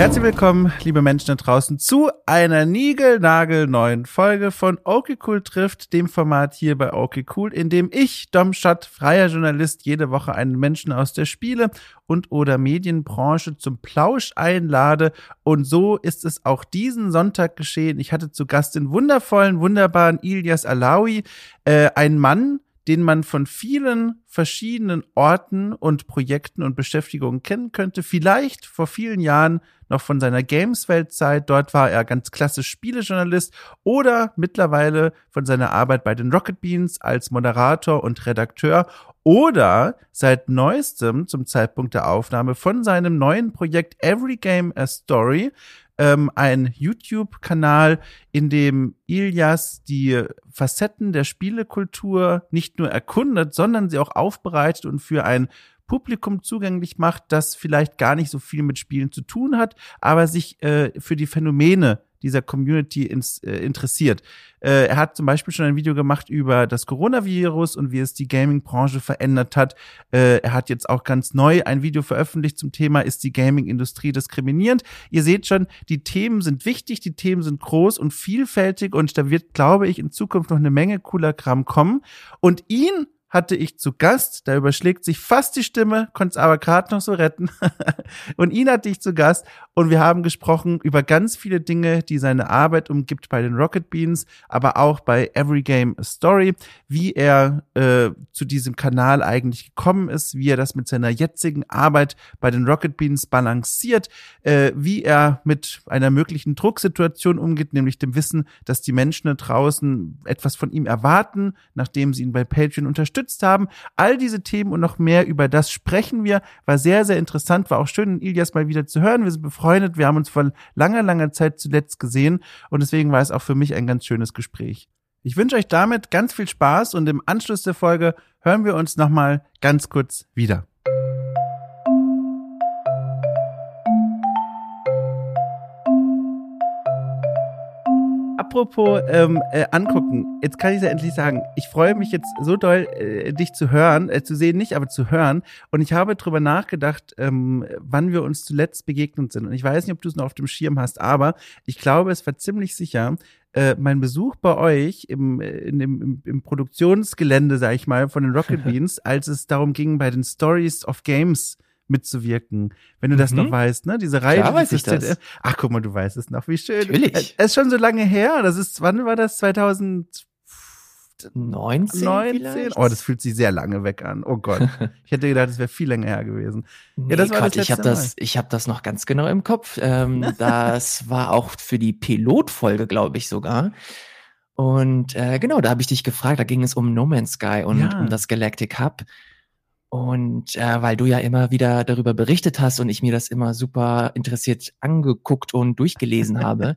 Herzlich willkommen, liebe Menschen da draußen, zu einer niegelnagelneuen Folge von Okay Cool trifft, dem Format hier bei Okay Cool, in dem ich, Dom Schott, freier Journalist, jede Woche einen Menschen aus der Spiele- und oder Medienbranche zum Plausch einlade. Und so ist es auch diesen Sonntag geschehen. Ich hatte zu Gast den wundervollen, wunderbaren Ilias Alawi, äh, ein Mann, den man von vielen verschiedenen Orten und Projekten und Beschäftigungen kennen könnte. Vielleicht vor vielen Jahren noch von seiner Games-Weltzeit. Dort war er ganz klassisch Spielejournalist oder mittlerweile von seiner Arbeit bei den Rocket Beans als Moderator und Redakteur oder seit neuestem zum Zeitpunkt der Aufnahme von seinem neuen Projekt Every Game a Story, ähm, ein YouTube-Kanal, in dem Ilias die Facetten der Spielekultur nicht nur erkundet, sondern sie auch aufbereitet und für ein Publikum zugänglich macht, das vielleicht gar nicht so viel mit Spielen zu tun hat, aber sich äh, für die Phänomene dieser Community ins, äh, interessiert. Äh, er hat zum Beispiel schon ein Video gemacht über das Coronavirus und wie es die Gaming-Branche verändert hat. Äh, er hat jetzt auch ganz neu ein Video veröffentlicht zum Thema, ist die Gaming-Industrie diskriminierend? Ihr seht schon, die Themen sind wichtig, die Themen sind groß und vielfältig und da wird, glaube ich, in Zukunft noch eine Menge cooler Kram kommen. Und ihn hatte ich zu Gast, da überschlägt sich fast die Stimme, konnte es aber gerade noch so retten. und ihn hatte ich zu Gast und wir haben gesprochen über ganz viele Dinge, die seine Arbeit umgibt bei den Rocket Beans, aber auch bei Every Game a Story, wie er äh, zu diesem Kanal eigentlich gekommen ist, wie er das mit seiner jetzigen Arbeit bei den Rocket Beans balanciert, äh, wie er mit einer möglichen Drucksituation umgeht, nämlich dem Wissen, dass die Menschen da draußen etwas von ihm erwarten, nachdem sie ihn bei Patreon unterstützen unterstützt haben. All diese Themen und noch mehr über das sprechen wir. War sehr, sehr interessant. War auch schön, Ilias mal wieder zu hören. Wir sind befreundet. Wir haben uns vor langer, langer Zeit zuletzt gesehen. Und deswegen war es auch für mich ein ganz schönes Gespräch. Ich wünsche euch damit ganz viel Spaß und im Anschluss der Folge hören wir uns nochmal ganz kurz wieder. Apropos ähm, äh, angucken, jetzt kann ich ja endlich sagen, ich freue mich jetzt so doll, äh, dich zu hören, äh, zu sehen nicht, aber zu hören. Und ich habe drüber nachgedacht, ähm, wann wir uns zuletzt begegnet sind. Und ich weiß nicht, ob du es noch auf dem Schirm hast, aber ich glaube, es war ziemlich sicher, äh, mein Besuch bei euch im, äh, in im, im Produktionsgelände, sag ich mal, von den Rocket Beans, als es darum ging, bei den Stories of Games mitzuwirken. Wenn du das noch mhm. weißt, ne? Diese Reihe. Klar weiß ich das. Ach, guck mal, du weißt es noch. Wie schön. Natürlich. Es ist schon so lange her. Das ist, wann war das? 2000 19? 19? Oh, das fühlt sich sehr lange weg an. Oh Gott. Ich hätte gedacht, es wäre viel länger her gewesen. Nee, ja, das war Quatsch, das ich habe das, ich habe das noch ganz genau im Kopf. Ähm, das war auch für die Pilotfolge, glaube ich sogar. Und äh, genau, da habe ich dich gefragt. Da ging es um No Man's Sky und ja. um das Galactic Hub. Und äh, weil du ja immer wieder darüber berichtet hast und ich mir das immer super interessiert angeguckt und durchgelesen habe,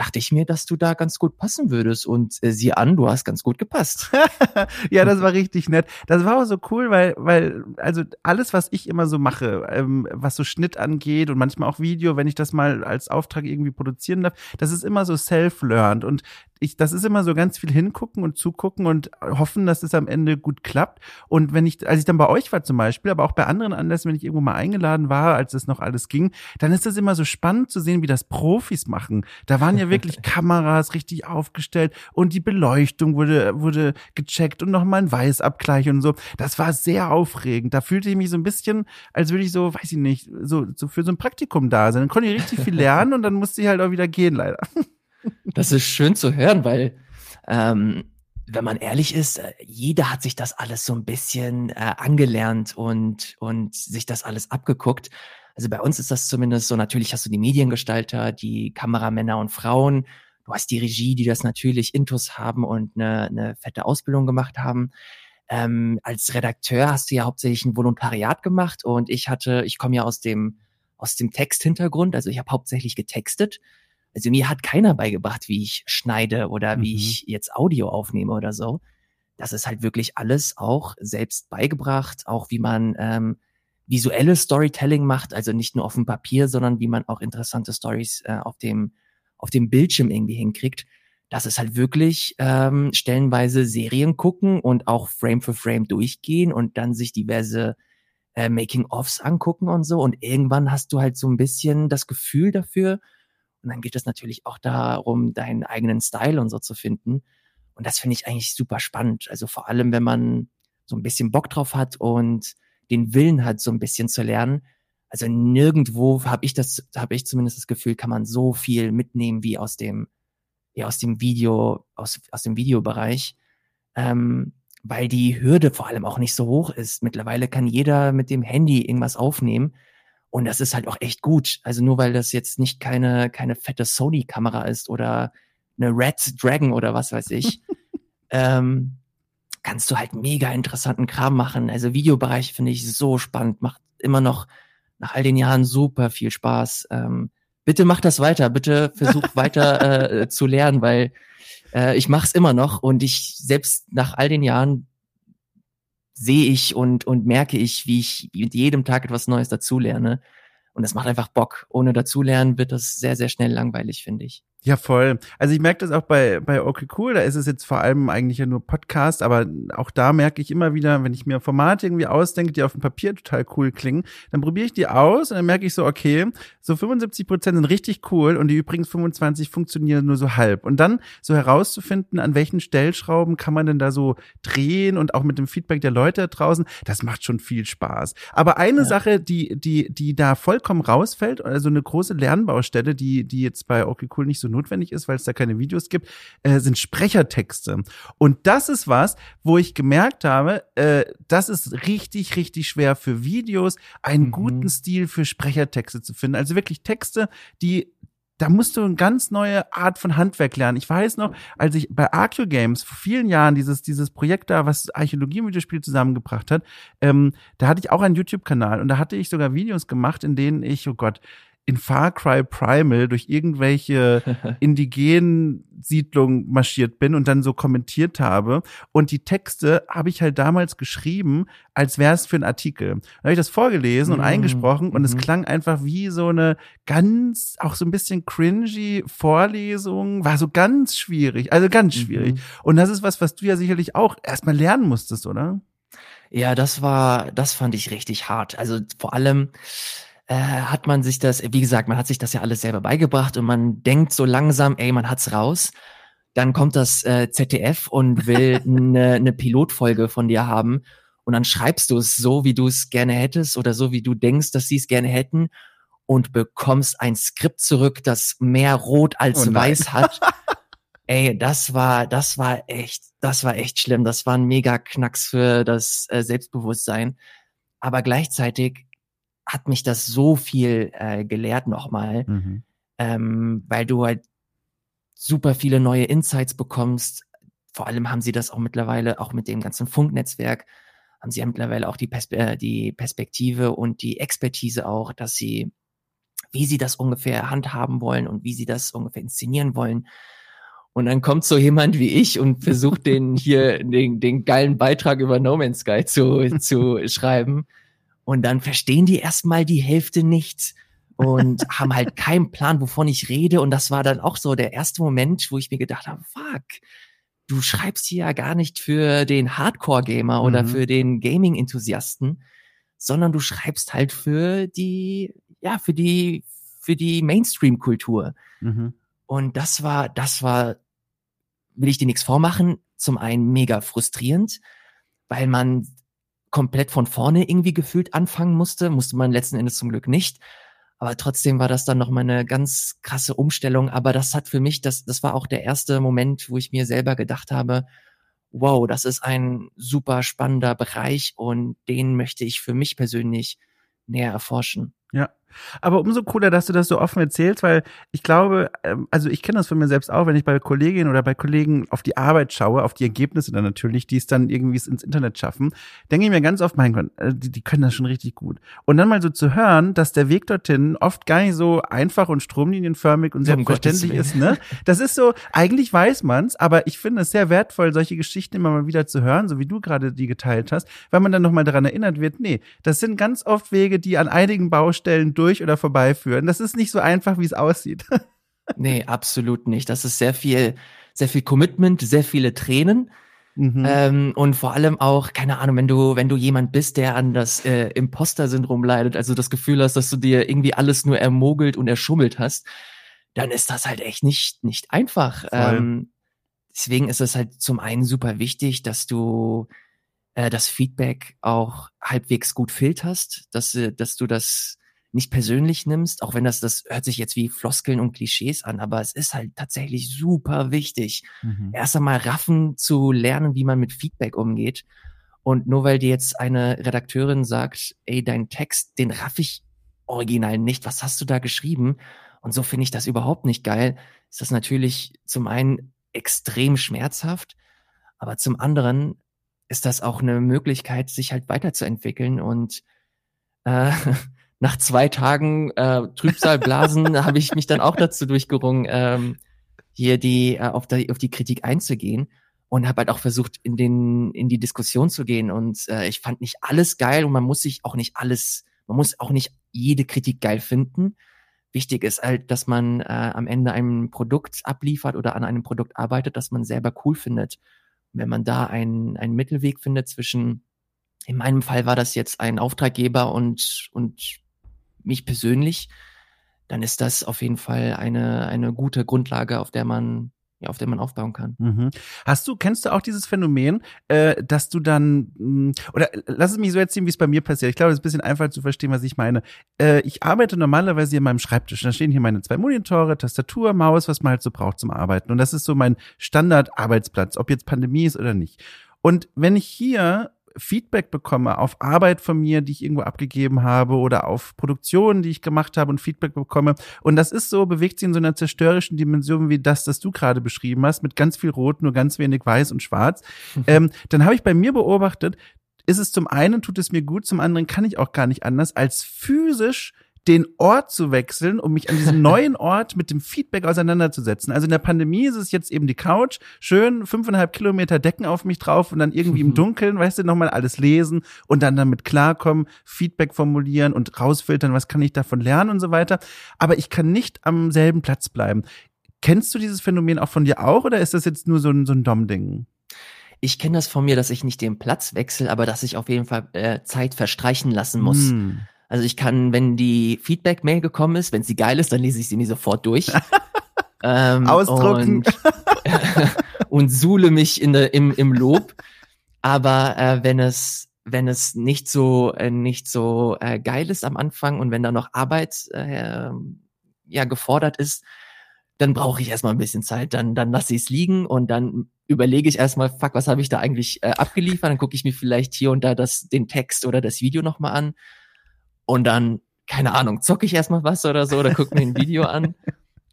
dachte ich mir, dass du da ganz gut passen würdest. Und äh, sieh an, du hast ganz gut gepasst. ja, das war richtig nett. Das war auch so cool, weil, weil, also alles, was ich immer so mache, ähm, was so Schnitt angeht und manchmal auch Video, wenn ich das mal als Auftrag irgendwie produzieren darf, das ist immer so self-learned. Und ich, das ist immer so ganz viel hingucken und zugucken und hoffen, dass es am Ende gut klappt. Und wenn ich, als ich dann bei euch war zum Beispiel, aber auch bei anderen Anlässen, wenn ich irgendwo mal eingeladen war, als es noch alles ging, dann ist das immer so spannend zu sehen, wie das Profis machen. Da waren ja wirklich Kameras richtig aufgestellt und die Beleuchtung wurde, wurde gecheckt und nochmal ein Weißabgleich und so. Das war sehr aufregend. Da fühlte ich mich so ein bisschen, als würde ich so, weiß ich nicht, so, so für so ein Praktikum da sein. Dann konnte ich richtig viel lernen und dann musste ich halt auch wieder gehen, leider. Das ist schön zu hören, weil ähm, wenn man ehrlich ist, äh, jeder hat sich das alles so ein bisschen äh, angelernt und, und sich das alles abgeguckt. Also bei uns ist das zumindest so, natürlich hast du die Mediengestalter, die Kameramänner und Frauen, du hast die Regie, die das natürlich intus haben und eine, eine fette Ausbildung gemacht haben. Ähm, als Redakteur hast du ja hauptsächlich ein Volontariat gemacht und ich hatte, ich komme ja aus dem aus dem Texthintergrund, also ich habe hauptsächlich getextet also mir hat keiner beigebracht, wie ich schneide oder mhm. wie ich jetzt Audio aufnehme oder so. Das ist halt wirklich alles auch selbst beigebracht, auch wie man ähm, visuelles Storytelling macht, also nicht nur auf dem Papier, sondern wie man auch interessante Stories äh, auf dem auf dem Bildschirm irgendwie hinkriegt. Das ist halt wirklich ähm, stellenweise Serien gucken und auch Frame für Frame durchgehen und dann sich diverse äh, Making-ofs angucken und so. Und irgendwann hast du halt so ein bisschen das Gefühl dafür. Und dann geht es natürlich auch darum, deinen eigenen Style und so zu finden. Und das finde ich eigentlich super spannend. Also vor allem, wenn man so ein bisschen Bock drauf hat und den Willen hat, so ein bisschen zu lernen. Also nirgendwo habe ich das, habe ich zumindest das Gefühl, kann man so viel mitnehmen wie aus dem, ja, aus dem Video, aus, aus dem Videobereich. Ähm, weil die Hürde vor allem auch nicht so hoch ist. Mittlerweile kann jeder mit dem Handy irgendwas aufnehmen. Und das ist halt auch echt gut. Also nur weil das jetzt nicht keine, keine fette Sony-Kamera ist oder eine Red Dragon oder was weiß ich, ähm, kannst du halt mega interessanten Kram machen. Also Videobereich finde ich so spannend, macht immer noch nach all den Jahren super viel Spaß. Ähm, bitte mach das weiter, bitte versuch weiter äh, zu lernen, weil äh, ich mache es immer noch und ich selbst nach all den Jahren sehe ich und und merke ich, wie ich mit jedem Tag etwas Neues dazulerne. Und das macht einfach Bock. Ohne dazulernen wird das sehr, sehr schnell langweilig, finde ich. Ja, voll. Also ich merke das auch bei, bei Okay Cool, da ist es jetzt vor allem eigentlich ja nur Podcast, aber auch da merke ich immer wieder, wenn ich mir Formate irgendwie ausdenke, die auf dem Papier total cool klingen, dann probiere ich die aus und dann merke ich so, okay, so 75 Prozent sind richtig cool und die übrigens 25 funktionieren nur so halb. Und dann so herauszufinden, an welchen Stellschrauben kann man denn da so drehen und auch mit dem Feedback der Leute da draußen, das macht schon viel Spaß. Aber eine ja. Sache, die, die, die da vollkommen rausfällt, also eine große Lernbaustelle, die, die jetzt bei Okay Cool nicht so notwendig ist, weil es da keine Videos gibt, äh, sind Sprechertexte. Und das ist was, wo ich gemerkt habe, äh, das ist richtig, richtig schwer für Videos, einen mhm. guten Stil für Sprechertexte zu finden. Also wirklich Texte, die da musst du eine ganz neue Art von Handwerk lernen. Ich weiß noch, als ich bei Arceo Games vor vielen Jahren dieses, dieses Projekt da, was Archäologie mit dem Spiel zusammengebracht hat, ähm, da hatte ich auch einen YouTube-Kanal und da hatte ich sogar Videos gemacht, in denen ich, oh Gott, in Far Cry Primal durch irgendwelche indigenen Siedlungen marschiert bin und dann so kommentiert habe. Und die Texte habe ich halt damals geschrieben, als wäre es für einen Artikel. Dann habe ich das vorgelesen und mhm. eingesprochen und es mhm. klang einfach wie so eine ganz, auch so ein bisschen cringy Vorlesung. War so ganz schwierig, also ganz schwierig. Mhm. Und das ist was, was du ja sicherlich auch erstmal lernen musstest, oder? Ja, das war, das fand ich richtig hart. Also vor allem, äh, hat man sich das, wie gesagt, man hat sich das ja alles selber beigebracht und man denkt so langsam, ey, man hat's raus. Dann kommt das äh, ZDF und will eine, eine Pilotfolge von dir haben und dann schreibst du es so, wie du es gerne hättest oder so, wie du denkst, dass sie es gerne hätten und bekommst ein Skript zurück, das mehr rot als oh weiß hat. Ey, das war, das war echt, das war echt schlimm. Das war ein mega Knacks für das äh, Selbstbewusstsein. Aber gleichzeitig hat mich das so viel äh, gelehrt nochmal, mhm. ähm, weil du halt super viele neue Insights bekommst. Vor allem haben sie das auch mittlerweile, auch mit dem ganzen Funknetzwerk, haben sie ja mittlerweile auch die, Perspe äh, die Perspektive und die Expertise auch, dass sie, wie sie das ungefähr handhaben wollen und wie sie das ungefähr inszenieren wollen. Und dann kommt so jemand wie ich und versucht den hier den, den geilen Beitrag über No Man's Sky zu, zu schreiben. Und dann verstehen die erstmal die Hälfte nicht und haben halt keinen Plan, wovon ich rede. Und das war dann auch so der erste Moment, wo ich mir gedacht habe, fuck, du schreibst hier ja gar nicht für den Hardcore-Gamer oder mhm. für den Gaming-Enthusiasten, sondern du schreibst halt für die, ja, für die, für die Mainstream-Kultur. Mhm. Und das war, das war, will ich dir nichts vormachen, zum einen mega frustrierend, weil man komplett von vorne irgendwie gefühlt anfangen musste. Musste man letzten Endes zum Glück nicht. Aber trotzdem war das dann noch mal eine ganz krasse Umstellung. Aber das hat für mich, das, das war auch der erste Moment, wo ich mir selber gedacht habe, wow, das ist ein super spannender Bereich und den möchte ich für mich persönlich näher erforschen. Ja. Aber umso cooler, dass du das so offen erzählst, weil ich glaube, ähm, also ich kenne das von mir selbst auch, wenn ich bei Kolleginnen oder bei Kollegen auf die Arbeit schaue, auf die Ergebnisse dann natürlich, die es dann irgendwie ins Internet schaffen, denke ich mir ganz oft, mein Gott, äh, die, die können das schon richtig gut. Und dann mal so zu hören, dass der Weg dorthin oft gar nicht so einfach und stromlinienförmig und selbstverständlich ist, ne? Das ist so, eigentlich weiß man's, aber ich finde es sehr wertvoll, solche Geschichten immer mal wieder zu hören, so wie du gerade die geteilt hast, weil man dann nochmal daran erinnert wird, nee, das sind ganz oft Wege, die an einigen Baustellen durch oder vorbeiführen. Das ist nicht so einfach, wie es aussieht. nee, absolut nicht. Das ist sehr viel, sehr viel Commitment, sehr viele Tränen. Mhm. Ähm, und vor allem auch, keine Ahnung, wenn du, wenn du jemand bist, der an das äh, Imposter-Syndrom leidet, also das Gefühl hast, dass du dir irgendwie alles nur ermogelt und erschummelt hast, dann ist das halt echt nicht, nicht einfach. Ähm, deswegen ist es halt zum einen super wichtig, dass du äh, das Feedback auch halbwegs gut filterst, dass, äh, dass du das nicht persönlich nimmst, auch wenn das, das hört sich jetzt wie Floskeln und Klischees an, aber es ist halt tatsächlich super wichtig, mhm. erst einmal raffen zu lernen, wie man mit Feedback umgeht. Und nur weil dir jetzt eine Redakteurin sagt, ey, dein Text, den raff ich original nicht, was hast du da geschrieben? Und so finde ich das überhaupt nicht geil. Ist das natürlich zum einen extrem schmerzhaft, aber zum anderen ist das auch eine Möglichkeit, sich halt weiterzuentwickeln und äh, nach zwei Tagen äh, Trübsalblasen habe ich mich dann auch dazu durchgerungen, ähm, hier die äh, auf, die auf die Kritik einzugehen und habe halt auch versucht, in den in die Diskussion zu gehen. Und äh, ich fand nicht alles geil und man muss sich auch nicht alles, man muss auch nicht jede Kritik geil finden. Wichtig ist halt, dass man äh, am Ende ein Produkt abliefert oder an einem Produkt arbeitet, das man selber cool findet. wenn man da einen, einen Mittelweg findet zwischen, in meinem Fall war das jetzt ein Auftraggeber und, und mich persönlich, dann ist das auf jeden Fall eine, eine gute Grundlage, auf der man ja, auf der man aufbauen kann. Mhm. Hast du, kennst du auch dieses Phänomen, äh, dass du dann, mh, hm, oder lass es mich so erzählen, wie es bei mir passiert. Ich glaube, es ist ein bisschen einfacher zu verstehen, was ich meine. Äh, ich arbeite normalerweise hier in meinem Schreibtisch. Da stehen hier meine zwei Monitore, Tastatur, Maus, was man halt so braucht zum Arbeiten. Und das ist so mein Standard-Arbeitsplatz, ob jetzt Pandemie ist oder nicht. Und wenn ich hier Feedback bekomme auf Arbeit von mir, die ich irgendwo abgegeben habe oder auf Produktionen, die ich gemacht habe und Feedback bekomme. Und das ist so, bewegt sich in so einer zerstörerischen Dimension wie das, das du gerade beschrieben hast, mit ganz viel Rot, nur ganz wenig Weiß und Schwarz. Mhm. Ähm, dann habe ich bei mir beobachtet, ist es zum einen, tut es mir gut, zum anderen kann ich auch gar nicht anders, als physisch den Ort zu wechseln, um mich an diesem neuen Ort mit dem Feedback auseinanderzusetzen. Also in der Pandemie ist es jetzt eben die Couch, schön fünfeinhalb Kilometer Decken auf mich drauf und dann irgendwie im mhm. Dunkeln, weißt du, nochmal alles lesen und dann damit klarkommen, Feedback formulieren und rausfiltern, was kann ich davon lernen und so weiter. Aber ich kann nicht am selben Platz bleiben. Kennst du dieses Phänomen auch von dir auch oder ist das jetzt nur so ein, so ein Dom-Ding? Ich kenne das von mir, dass ich nicht den Platz wechsle, aber dass ich auf jeden Fall äh, Zeit verstreichen lassen muss. Mm. Also ich kann, wenn die Feedback-Mail gekommen ist, wenn sie geil ist, dann lese ich sie mir sofort durch. ähm, Ausdrucken. Und, und suhle mich in im, im Lob. Aber äh, wenn es wenn es nicht so äh, nicht so äh, geil ist am Anfang und wenn da noch Arbeit äh, ja gefordert ist, dann brauche ich erstmal ein bisschen Zeit. Dann dann lasse ich es liegen und dann überlege ich erstmal, fuck, was habe ich da eigentlich äh, abgeliefert? Dann gucke ich mir vielleicht hier und da das den Text oder das Video nochmal an und dann, keine Ahnung, zocke ich erstmal was oder so oder gucke mir ein Video an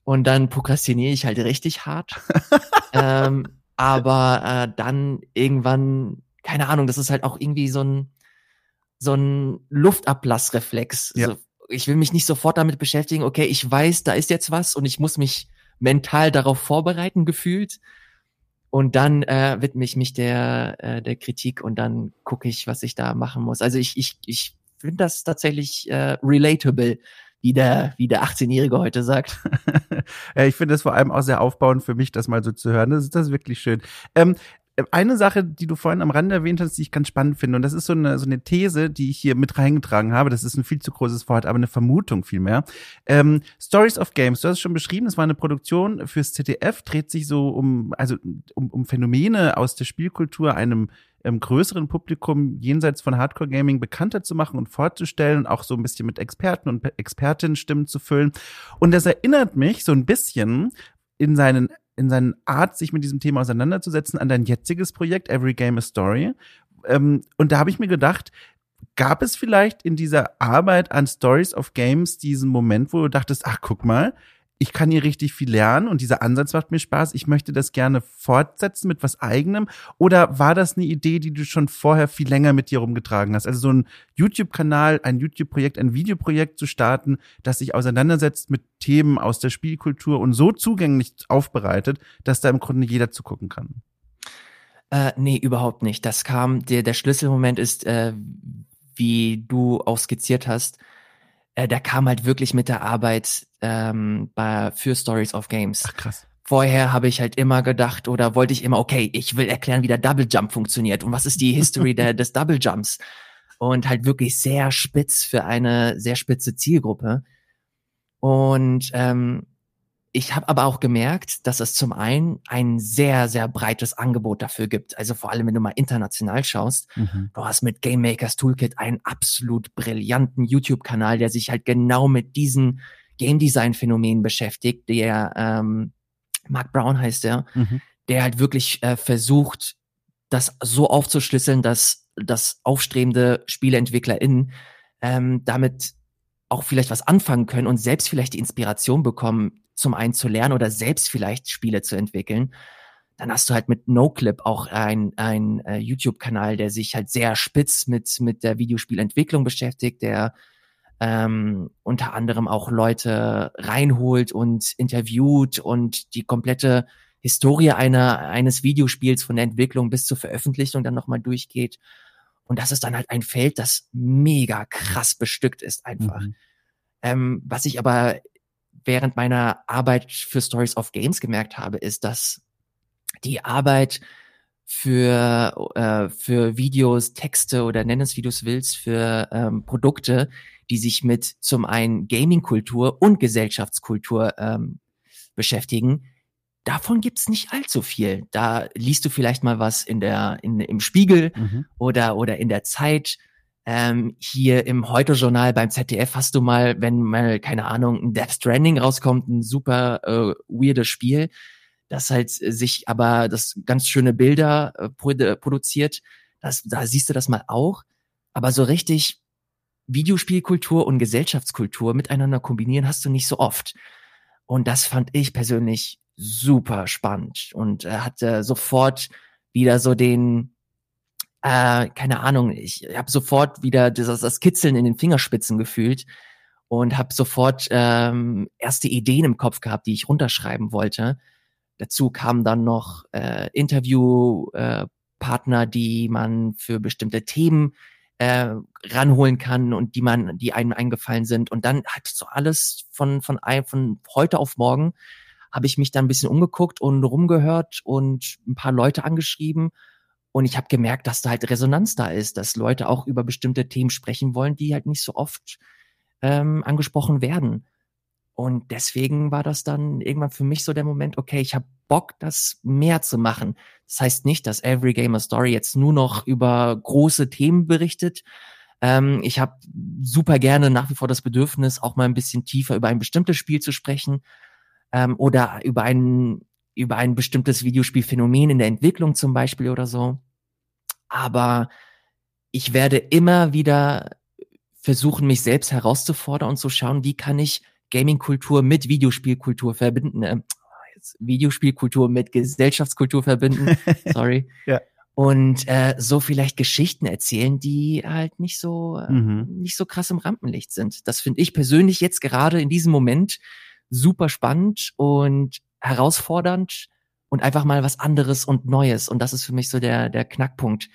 und dann prokrastiniere ich halt richtig hart. ähm, aber äh, dann irgendwann, keine Ahnung, das ist halt auch irgendwie so ein, so ein Luftablassreflex. Ja. Also, ich will mich nicht sofort damit beschäftigen, okay, ich weiß, da ist jetzt was und ich muss mich mental darauf vorbereiten, gefühlt. Und dann äh, widme ich mich der, äh, der Kritik und dann gucke ich, was ich da machen muss. Also ich, ich, ich finde das tatsächlich äh, relatable, wie der, wie der 18-Jährige heute sagt. ja, ich finde das vor allem auch sehr aufbauend für mich, das mal so zu hören. Das ist, das ist wirklich schön. Ähm, eine Sache, die du vorhin am Rande erwähnt hast, die ich ganz spannend finde, und das ist so eine, so eine These, die ich hier mit reingetragen habe, das ist ein viel zu großes Wort, aber eine Vermutung vielmehr. Ähm, Stories of Games, du hast es schon beschrieben, es war eine Produktion fürs ZDF, dreht sich so um, also um, um Phänomene aus der Spielkultur, einem ähm, größeren Publikum jenseits von Hardcore Gaming bekannter zu machen und vorzustellen und auch so ein bisschen mit Experten und Expertinnen-Stimmen zu füllen. Und das erinnert mich so ein bisschen in seinen in seinen Art, sich mit diesem Thema auseinanderzusetzen, an dein jetziges Projekt Every Game a Story. Ähm, und da habe ich mir gedacht, gab es vielleicht in dieser Arbeit an Stories of Games diesen Moment, wo du dachtest, ach guck mal, ich kann hier richtig viel lernen und dieser Ansatz macht mir Spaß. Ich möchte das gerne fortsetzen mit was eigenem. Oder war das eine Idee, die du schon vorher viel länger mit dir rumgetragen hast? Also so ein YouTube-Kanal, ein YouTube-Projekt, ein Videoprojekt zu starten, das sich auseinandersetzt mit Themen aus der Spielkultur und so zugänglich aufbereitet, dass da im Grunde jeder zugucken kann. Äh, nee, überhaupt nicht. Das kam, der, der Schlüsselmoment ist, äh, wie du auch skizziert hast, äh, der kam halt wirklich mit der Arbeit ähm, bei, für Stories of Games. Ach krass. vorher habe ich halt immer gedacht oder wollte ich immer, okay, ich will erklären, wie der Double Jump funktioniert und was ist die History der, des Double Jumps. Und halt wirklich sehr spitz für eine sehr spitze Zielgruppe. Und ähm, ich habe aber auch gemerkt, dass es zum einen ein sehr, sehr breites Angebot dafür gibt. Also vor allem, wenn du mal international schaust. Mhm. Du hast mit Game Makers Toolkit einen absolut brillanten YouTube-Kanal, der sich halt genau mit diesen Game Design-Phänomenen beschäftigt. Der ähm, Mark Brown heißt der, mhm. der halt wirklich äh, versucht, das so aufzuschlüsseln, dass das aufstrebende SpieleentwicklerInnen ähm, damit auch vielleicht was anfangen können und selbst vielleicht die Inspiration bekommen, zum einen zu lernen oder selbst vielleicht Spiele zu entwickeln. Dann hast du halt mit NoClip auch ein, ein äh, YouTube-Kanal, der sich halt sehr spitz mit, mit der Videospielentwicklung beschäftigt, der ähm, unter anderem auch Leute reinholt und interviewt und die komplette Historie einer, eines Videospiels von der Entwicklung bis zur Veröffentlichung dann nochmal durchgeht. Und das ist dann halt ein Feld, das mega krass bestückt ist einfach. Mhm. Ähm, was ich aber während meiner Arbeit für Stories of Games gemerkt habe, ist, dass die Arbeit für, äh, für Videos, Texte oder nenn es wie du es willst, für ähm, Produkte, die sich mit zum einen Gaming-Kultur und Gesellschaftskultur ähm, beschäftigen, davon gibt's nicht allzu viel. Da liest du vielleicht mal was in der, in, im Spiegel mhm. oder, oder in der Zeit. Ähm, hier im Heute-Journal beim ZDF hast du mal, wenn mal, keine Ahnung, ein Death Stranding rauskommt, ein super äh, weirdes Spiel, das halt sich aber das ganz schöne Bilder äh, produziert. Das, da siehst du das mal auch. Aber so richtig Videospielkultur und Gesellschaftskultur miteinander kombinieren hast du nicht so oft. Und das fand ich persönlich super spannend und äh, hatte sofort wieder so den, äh, keine Ahnung, ich habe sofort wieder das, das Kitzeln in den Fingerspitzen gefühlt und habe sofort ähm, erste Ideen im Kopf gehabt, die ich runterschreiben wollte. Dazu kamen dann noch äh, Interviewpartner, äh, die man für bestimmte Themen äh, ranholen kann und die man, die einem eingefallen sind. Und dann hat so alles von, von, von heute auf morgen habe ich mich dann ein bisschen umgeguckt und rumgehört und ein paar Leute angeschrieben. Und ich habe gemerkt, dass da halt Resonanz da ist, dass Leute auch über bestimmte Themen sprechen wollen, die halt nicht so oft ähm, angesprochen werden. Und deswegen war das dann irgendwann für mich so der Moment, okay, ich habe Bock, das mehr zu machen. Das heißt nicht, dass Every Gamer Story jetzt nur noch über große Themen berichtet. Ähm, ich habe super gerne nach wie vor das Bedürfnis, auch mal ein bisschen tiefer über ein bestimmtes Spiel zu sprechen ähm, oder über ein, über ein bestimmtes Videospielphänomen in der Entwicklung zum Beispiel oder so. Aber ich werde immer wieder versuchen, mich selbst herauszufordern und zu schauen, wie kann ich Gaming-Kultur mit Videospielkultur verbinden. Äh, Videospielkultur mit Gesellschaftskultur verbinden. Sorry. ja. Und äh, so vielleicht Geschichten erzählen, die halt nicht so äh, mhm. nicht so krass im Rampenlicht sind. Das finde ich persönlich jetzt gerade in diesem Moment super spannend und herausfordernd und einfach mal was anderes und Neues. Und das ist für mich so der der Knackpunkt.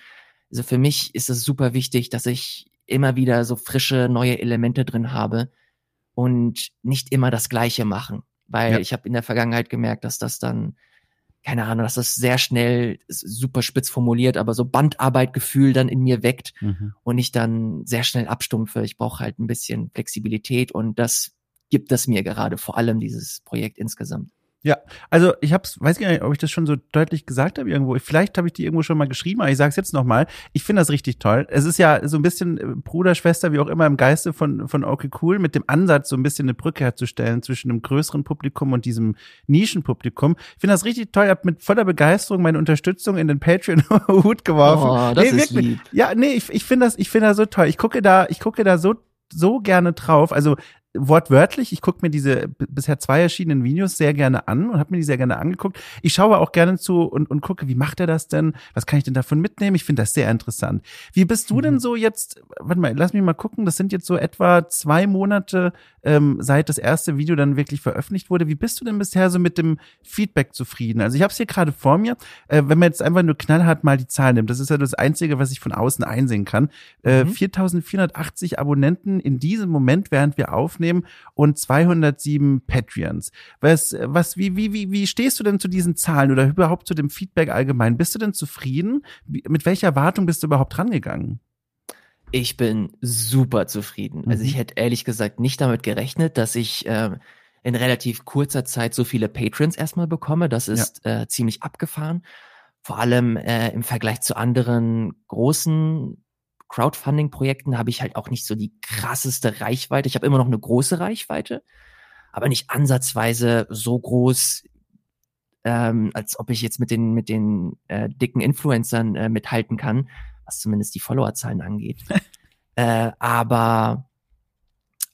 Also für mich ist es super wichtig, dass ich immer wieder so frische neue Elemente drin habe und nicht immer das Gleiche machen. Weil ja. ich habe in der Vergangenheit gemerkt, dass das dann, keine Ahnung, dass das sehr schnell, super spitz formuliert, aber so Bandarbeitgefühl dann in mir weckt mhm. und ich dann sehr schnell abstumpfe. Ich brauche halt ein bisschen Flexibilität und das gibt es mir gerade, vor allem dieses Projekt insgesamt. Ja, also ich hab's, weiß gar nicht, ob ich das schon so deutlich gesagt habe irgendwo. Vielleicht habe ich die irgendwo schon mal geschrieben, aber ich sage es jetzt nochmal. Ich finde das richtig toll. Es ist ja so ein bisschen äh, Bruder, Schwester, wie auch immer im Geiste von, von Okay Cool, mit dem Ansatz, so ein bisschen eine Brücke herzustellen zwischen einem größeren Publikum und diesem Nischenpublikum. Ich finde das richtig toll. Ich habe mit voller Begeisterung meine Unterstützung in den Patreon-Hut geworfen. Oh, das nee, ist wirklich. lieb. Ja, nee, ich, ich finde das, ich finde das so toll. Ich gucke da, ich gucke da so so gerne drauf. Also wortwörtlich, ich gucke mir diese bisher zwei erschienenen Videos sehr gerne an und habe mir die sehr gerne angeguckt. Ich schaue auch gerne zu und, und gucke, wie macht er das denn? Was kann ich denn davon mitnehmen? Ich finde das sehr interessant. Wie bist du mhm. denn so jetzt, warte mal, lass mich mal gucken, das sind jetzt so etwa zwei Monate, ähm, seit das erste Video dann wirklich veröffentlicht wurde. Wie bist du denn bisher so mit dem Feedback zufrieden? Also ich habe es hier gerade vor mir. Äh, wenn man jetzt einfach nur knallhart mal die Zahl nimmt, das ist ja das Einzige, was ich von außen einsehen kann. Äh, mhm. 4480 Abonnenten in diesem Moment, während wir aufnehmen, aufnehmen und 207 Patreons. Was, was, wie, wie, wie, wie stehst du denn zu diesen Zahlen oder überhaupt zu dem Feedback allgemein? Bist du denn zufrieden? Mit welcher Erwartung bist du überhaupt rangegangen? Ich bin super zufrieden. Also ich mhm. hätte ehrlich gesagt nicht damit gerechnet, dass ich äh, in relativ kurzer Zeit so viele Patrons erstmal bekomme. Das ist ja. äh, ziemlich abgefahren. Vor allem äh, im Vergleich zu anderen großen Crowdfunding-Projekten habe ich halt auch nicht so die krasseste Reichweite. Ich habe immer noch eine große Reichweite, aber nicht ansatzweise so groß, ähm, als ob ich jetzt mit den mit den äh, dicken Influencern äh, mithalten kann, was zumindest die Followerzahlen angeht. äh, aber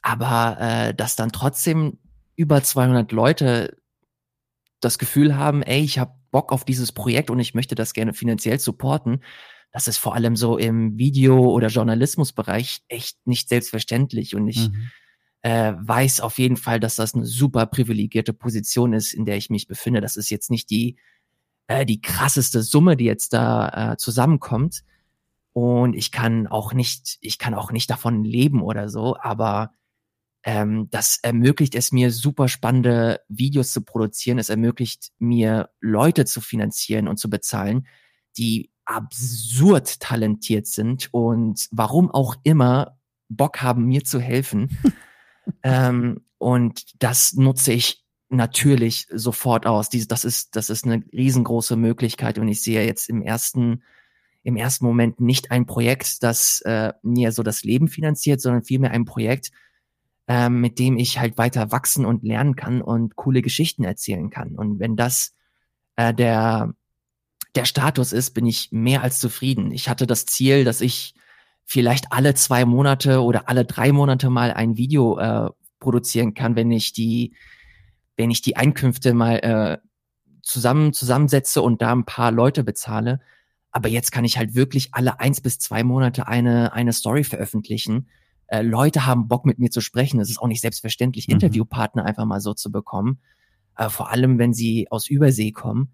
aber äh, dass dann trotzdem über 200 Leute das Gefühl haben, ey, ich habe Bock auf dieses Projekt und ich möchte das gerne finanziell supporten. Das ist vor allem so im Video- oder Journalismusbereich echt nicht selbstverständlich. Und ich mhm. äh, weiß auf jeden Fall, dass das eine super privilegierte Position ist, in der ich mich befinde. Das ist jetzt nicht die, äh, die krasseste Summe, die jetzt da äh, zusammenkommt. Und ich kann auch nicht, ich kann auch nicht davon leben oder so, aber ähm, das ermöglicht es mir, super spannende Videos zu produzieren. Es ermöglicht mir, Leute zu finanzieren und zu bezahlen, die absurd talentiert sind und warum auch immer Bock haben, mir zu helfen. ähm, und das nutze ich natürlich sofort aus. Dies, das ist, das ist eine riesengroße Möglichkeit und ich sehe jetzt im ersten, im ersten Moment nicht ein Projekt, das äh, mir so das Leben finanziert, sondern vielmehr ein Projekt, ähm, mit dem ich halt weiter wachsen und lernen kann und coole Geschichten erzählen kann. Und wenn das äh, der, der Status ist, bin ich mehr als zufrieden. Ich hatte das Ziel, dass ich vielleicht alle zwei Monate oder alle drei Monate mal ein Video äh, produzieren kann, wenn ich die, wenn ich die Einkünfte mal äh, zusammen zusammensetze und da ein paar Leute bezahle. Aber jetzt kann ich halt wirklich alle eins bis zwei Monate eine eine Story veröffentlichen äh, Leute haben Bock mit mir zu sprechen. Es ist auch nicht selbstverständlich, mhm. Interviewpartner einfach mal so zu bekommen. Äh, vor allem, wenn sie aus Übersee kommen.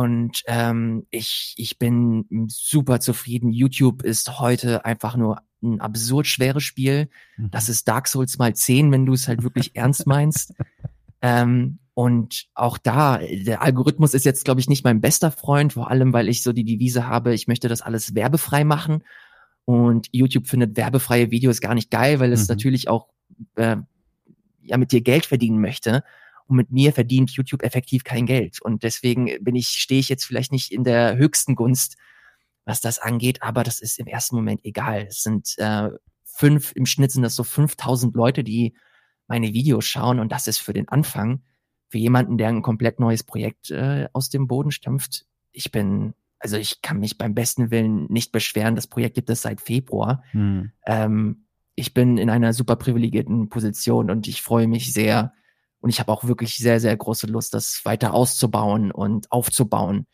Und ähm, ich, ich bin super zufrieden. YouTube ist heute einfach nur ein absurd schweres Spiel. Mhm. Das ist Dark Souls mal 10, wenn du es halt wirklich ernst meinst. Ähm, und auch da, der Algorithmus ist jetzt, glaube ich, nicht mein bester Freund, vor allem, weil ich so die Devise habe, ich möchte das alles werbefrei machen. Und YouTube findet werbefreie Videos gar nicht geil, weil es mhm. natürlich auch äh, ja mit dir Geld verdienen möchte. Und mit mir verdient YouTube effektiv kein Geld. Und deswegen bin ich, stehe ich jetzt vielleicht nicht in der höchsten Gunst, was das angeht, aber das ist im ersten Moment egal. Es sind äh, fünf, im Schnitt sind das so 5000 Leute, die meine Videos schauen und das ist für den Anfang, für jemanden, der ein komplett neues Projekt äh, aus dem Boden stampft. Ich bin also ich kann mich beim besten Willen nicht beschweren. Das Projekt gibt es seit Februar. Hm. Ähm, ich bin in einer super privilegierten Position und ich freue mich sehr. Und ich habe auch wirklich sehr, sehr große Lust, das weiter auszubauen und aufzubauen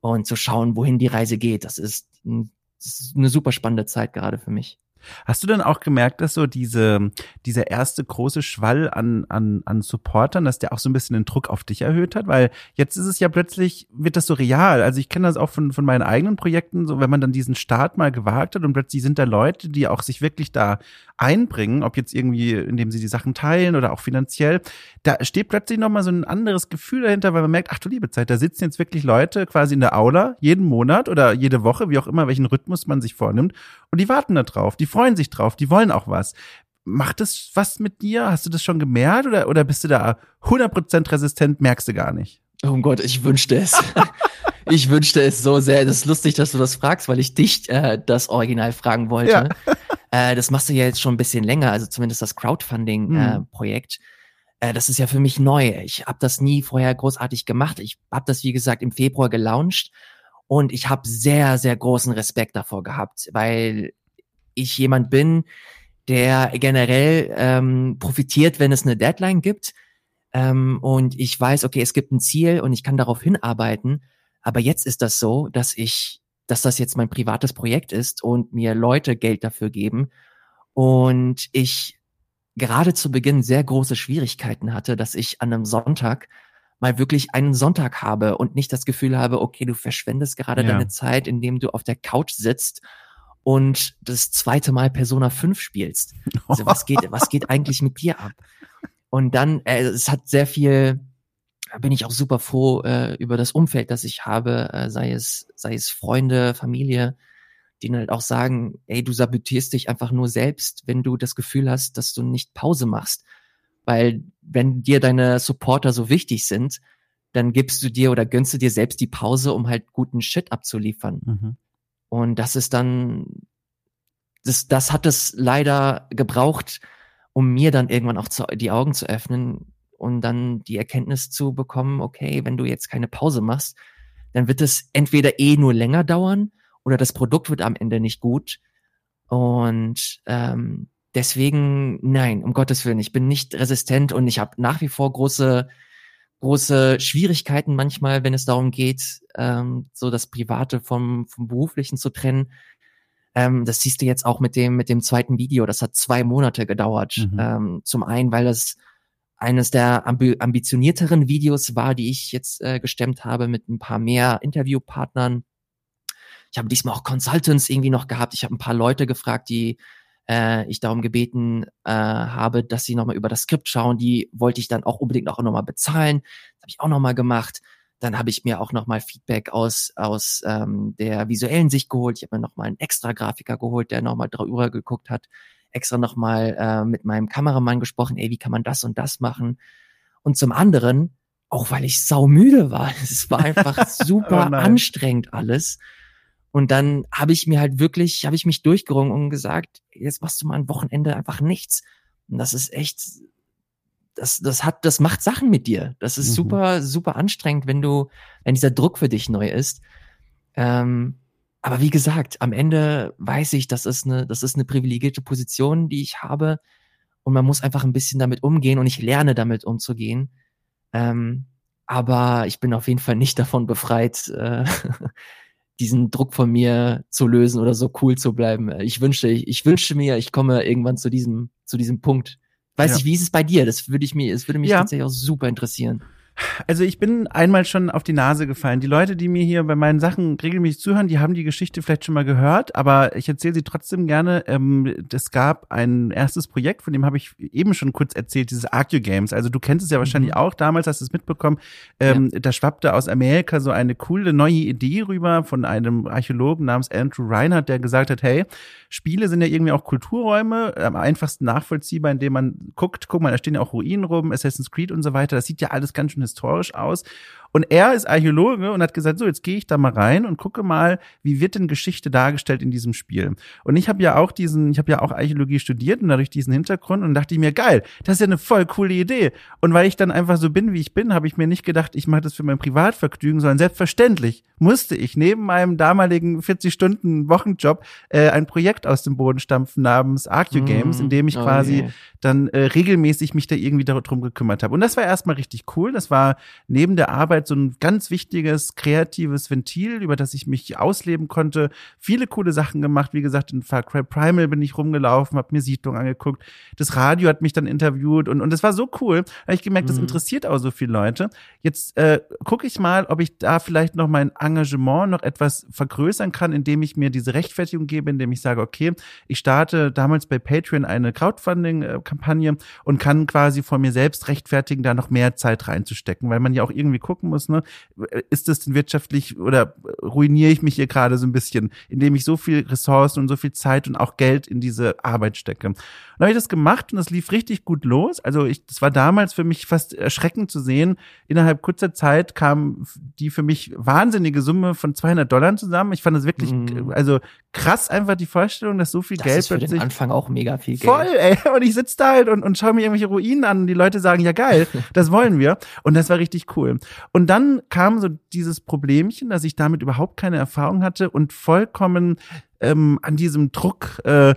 und zu schauen, wohin die Reise geht. Das ist, ein, das ist eine super spannende Zeit gerade für mich. Hast du denn auch gemerkt, dass so diese, dieser erste große Schwall an, an, an Supportern, dass der auch so ein bisschen den Druck auf dich erhöht hat? Weil jetzt ist es ja plötzlich, wird das so real. Also ich kenne das auch von, von meinen eigenen Projekten, so wenn man dann diesen Start mal gewagt hat und plötzlich sind da Leute, die auch sich wirklich da einbringen, ob jetzt irgendwie, indem sie die Sachen teilen oder auch finanziell, da steht plötzlich nochmal so ein anderes Gefühl dahinter, weil man merkt, ach du liebe Zeit, da sitzen jetzt wirklich Leute quasi in der Aula jeden Monat oder jede Woche, wie auch immer, welchen Rhythmus man sich vornimmt und die warten da drauf, die freuen sich drauf, die wollen auch was. Macht das was mit dir? Hast du das schon gemerkt oder, oder bist du da 100% resistent, merkst du gar nicht? Oh Gott, ich wünschte es. ich wünschte es so sehr. Das ist lustig, dass du das fragst, weil ich dich äh, das Original fragen wollte. Ja. äh, das machst du ja jetzt schon ein bisschen länger, also zumindest das Crowdfunding-Projekt. Äh, äh, das ist ja für mich neu. Ich habe das nie vorher großartig gemacht. Ich habe das, wie gesagt, im Februar gelauncht und ich habe sehr, sehr großen Respekt davor gehabt, weil ich jemand bin, der generell ähm, profitiert, wenn es eine Deadline gibt. Ähm, und ich weiß, okay, es gibt ein Ziel und ich kann darauf hinarbeiten. Aber jetzt ist das so, dass ich, dass das jetzt mein privates Projekt ist und mir Leute Geld dafür geben. Und ich gerade zu Beginn sehr große Schwierigkeiten hatte, dass ich an einem Sonntag mal wirklich einen Sonntag habe und nicht das Gefühl habe, okay, du verschwendest gerade ja. deine Zeit, indem du auf der Couch sitzt und das zweite Mal Persona 5 spielst. Also was geht, was geht eigentlich mit dir ab? Und dann, äh, es hat sehr viel, da bin ich auch super froh äh, über das Umfeld, das ich habe, äh, sei es, sei es Freunde, Familie, die halt auch sagen, ey, du sabotierst dich einfach nur selbst, wenn du das Gefühl hast, dass du nicht Pause machst. Weil wenn dir deine Supporter so wichtig sind, dann gibst du dir oder gönnst du dir selbst die Pause, um halt guten Shit abzuliefern. Mhm. Und das ist dann, das, das hat es leider gebraucht, um mir dann irgendwann auch zu, die Augen zu öffnen und dann die Erkenntnis zu bekommen, okay, wenn du jetzt keine Pause machst, dann wird es entweder eh nur länger dauern oder das Produkt wird am Ende nicht gut. Und ähm, deswegen, nein, um Gottes Willen, ich bin nicht resistent und ich habe nach wie vor große, große Schwierigkeiten manchmal, wenn es darum geht, ähm, so das Private vom, vom Beruflichen zu trennen. Ähm, das siehst du jetzt auch mit dem, mit dem zweiten Video. Das hat zwei Monate gedauert. Mhm. Ähm, zum einen, weil das eines der ambi ambitionierteren Videos war, die ich jetzt äh, gestemmt habe mit ein paar mehr Interviewpartnern ich habe diesmal auch Consultants irgendwie noch gehabt. Ich habe ein paar Leute gefragt, die äh, ich darum gebeten äh, habe, dass sie nochmal über das Skript schauen. Die wollte ich dann auch unbedingt auch nochmal bezahlen. Das habe ich auch nochmal gemacht. Dann habe ich mir auch nochmal Feedback aus, aus ähm, der visuellen Sicht geholt. Ich habe mir nochmal einen extra Grafiker geholt, der nochmal drüber geguckt hat. Extra nochmal äh, mit meinem Kameramann gesprochen, ey, wie kann man das und das machen? Und zum anderen, auch weil ich saumüde war. Es war einfach super oh anstrengend alles. Und dann habe ich mir halt wirklich, habe ich mich durchgerungen und gesagt, jetzt machst du mal ein Wochenende einfach nichts. Und das ist echt, das, das hat, das macht Sachen mit dir. Das ist mhm. super, super anstrengend, wenn du, wenn dieser Druck für dich neu ist. Ähm, aber wie gesagt, am Ende weiß ich, das ist eine, das ist eine privilegierte Position, die ich habe. Und man muss einfach ein bisschen damit umgehen und ich lerne damit umzugehen. Ähm, aber ich bin auf jeden Fall nicht davon befreit, äh, diesen Druck von mir zu lösen oder so cool zu bleiben. Ich wünschte, ich, ich wünsche mir, ich komme irgendwann zu diesem, zu diesem Punkt. Weiß ja. nicht, wie ist es bei dir? Das würde ich mir, es würde mich ja. tatsächlich auch super interessieren. Also ich bin einmal schon auf die Nase gefallen. Die Leute, die mir hier bei meinen Sachen regelmäßig zuhören, die haben die Geschichte vielleicht schon mal gehört, aber ich erzähle sie trotzdem gerne. Ähm, es gab ein erstes Projekt, von dem habe ich eben schon kurz erzählt, dieses Arcu Games. Also du kennst es ja wahrscheinlich mhm. auch, damals hast du es mitbekommen. Ähm, ja. Da schwappte aus Amerika so eine coole neue Idee rüber von einem Archäologen namens Andrew Reinhardt, der gesagt hat, hey, Spiele sind ja irgendwie auch Kulturräume, am einfachsten nachvollziehbar, indem man guckt, guck mal, da stehen ja auch Ruinen rum, Assassin's Creed und so weiter. Das sieht ja alles ganz schön historisch aus. Und er ist Archäologe und hat gesagt, so, jetzt gehe ich da mal rein und gucke mal, wie wird denn Geschichte dargestellt in diesem Spiel. Und ich habe ja auch diesen, ich habe ja auch Archäologie studiert und dadurch diesen Hintergrund und dachte ich mir, geil, das ist ja eine voll coole Idee. Und weil ich dann einfach so bin, wie ich bin, habe ich mir nicht gedacht, ich mache das für mein Privatvergnügen, sondern selbstverständlich musste ich neben meinem damaligen 40-Stunden-Wochenjob äh, ein Projekt aus dem Boden stampfen namens Arcu Games, in dem ich oh quasi yeah. dann äh, regelmäßig mich da irgendwie darum gekümmert habe. Und das war erstmal richtig cool. Das war neben der Arbeit Arbeit so ein ganz wichtiges, kreatives Ventil, über das ich mich ausleben konnte. Viele coole Sachen gemacht. Wie gesagt, in Far Cry Primal bin ich rumgelaufen, habe mir Siedlung angeguckt. Das Radio hat mich dann interviewt und, und das war so cool. Habe ich gemerkt, mhm. das interessiert auch so viele Leute. Jetzt äh, gucke ich mal, ob ich da vielleicht noch mein Engagement noch etwas vergrößern kann, indem ich mir diese Rechtfertigung gebe, indem ich sage, okay, ich starte damals bei Patreon eine Crowdfunding-Kampagne und kann quasi vor mir selbst rechtfertigen, da noch mehr Zeit reinzustecken, weil man ja auch irgendwie gucken gucken muss, ne? Ist das denn wirtschaftlich oder ruiniere ich mich hier gerade so ein bisschen, indem ich so viel Ressourcen und so viel Zeit und auch Geld in diese Arbeit stecke? Und dann habe ich das gemacht und das lief richtig gut los. Also ich, das war damals für mich fast erschreckend zu sehen. Innerhalb kurzer Zeit kam die für mich wahnsinnige Summe von 200 Dollar zusammen. Ich fand das wirklich, mhm. also krass einfach die Vorstellung, dass so viel das Geld ist für plötzlich. Den Anfang auch mega viel Geld. Voll, ey. Und ich sitze da halt und, und schaue mir irgendwelche Ruinen an und die Leute sagen, ja geil, das wollen wir. Und das war richtig cool. Und dann kam so dieses Problemchen, dass ich damit überhaupt keine Erfahrung hatte und vollkommen ähm, an diesem Druck äh,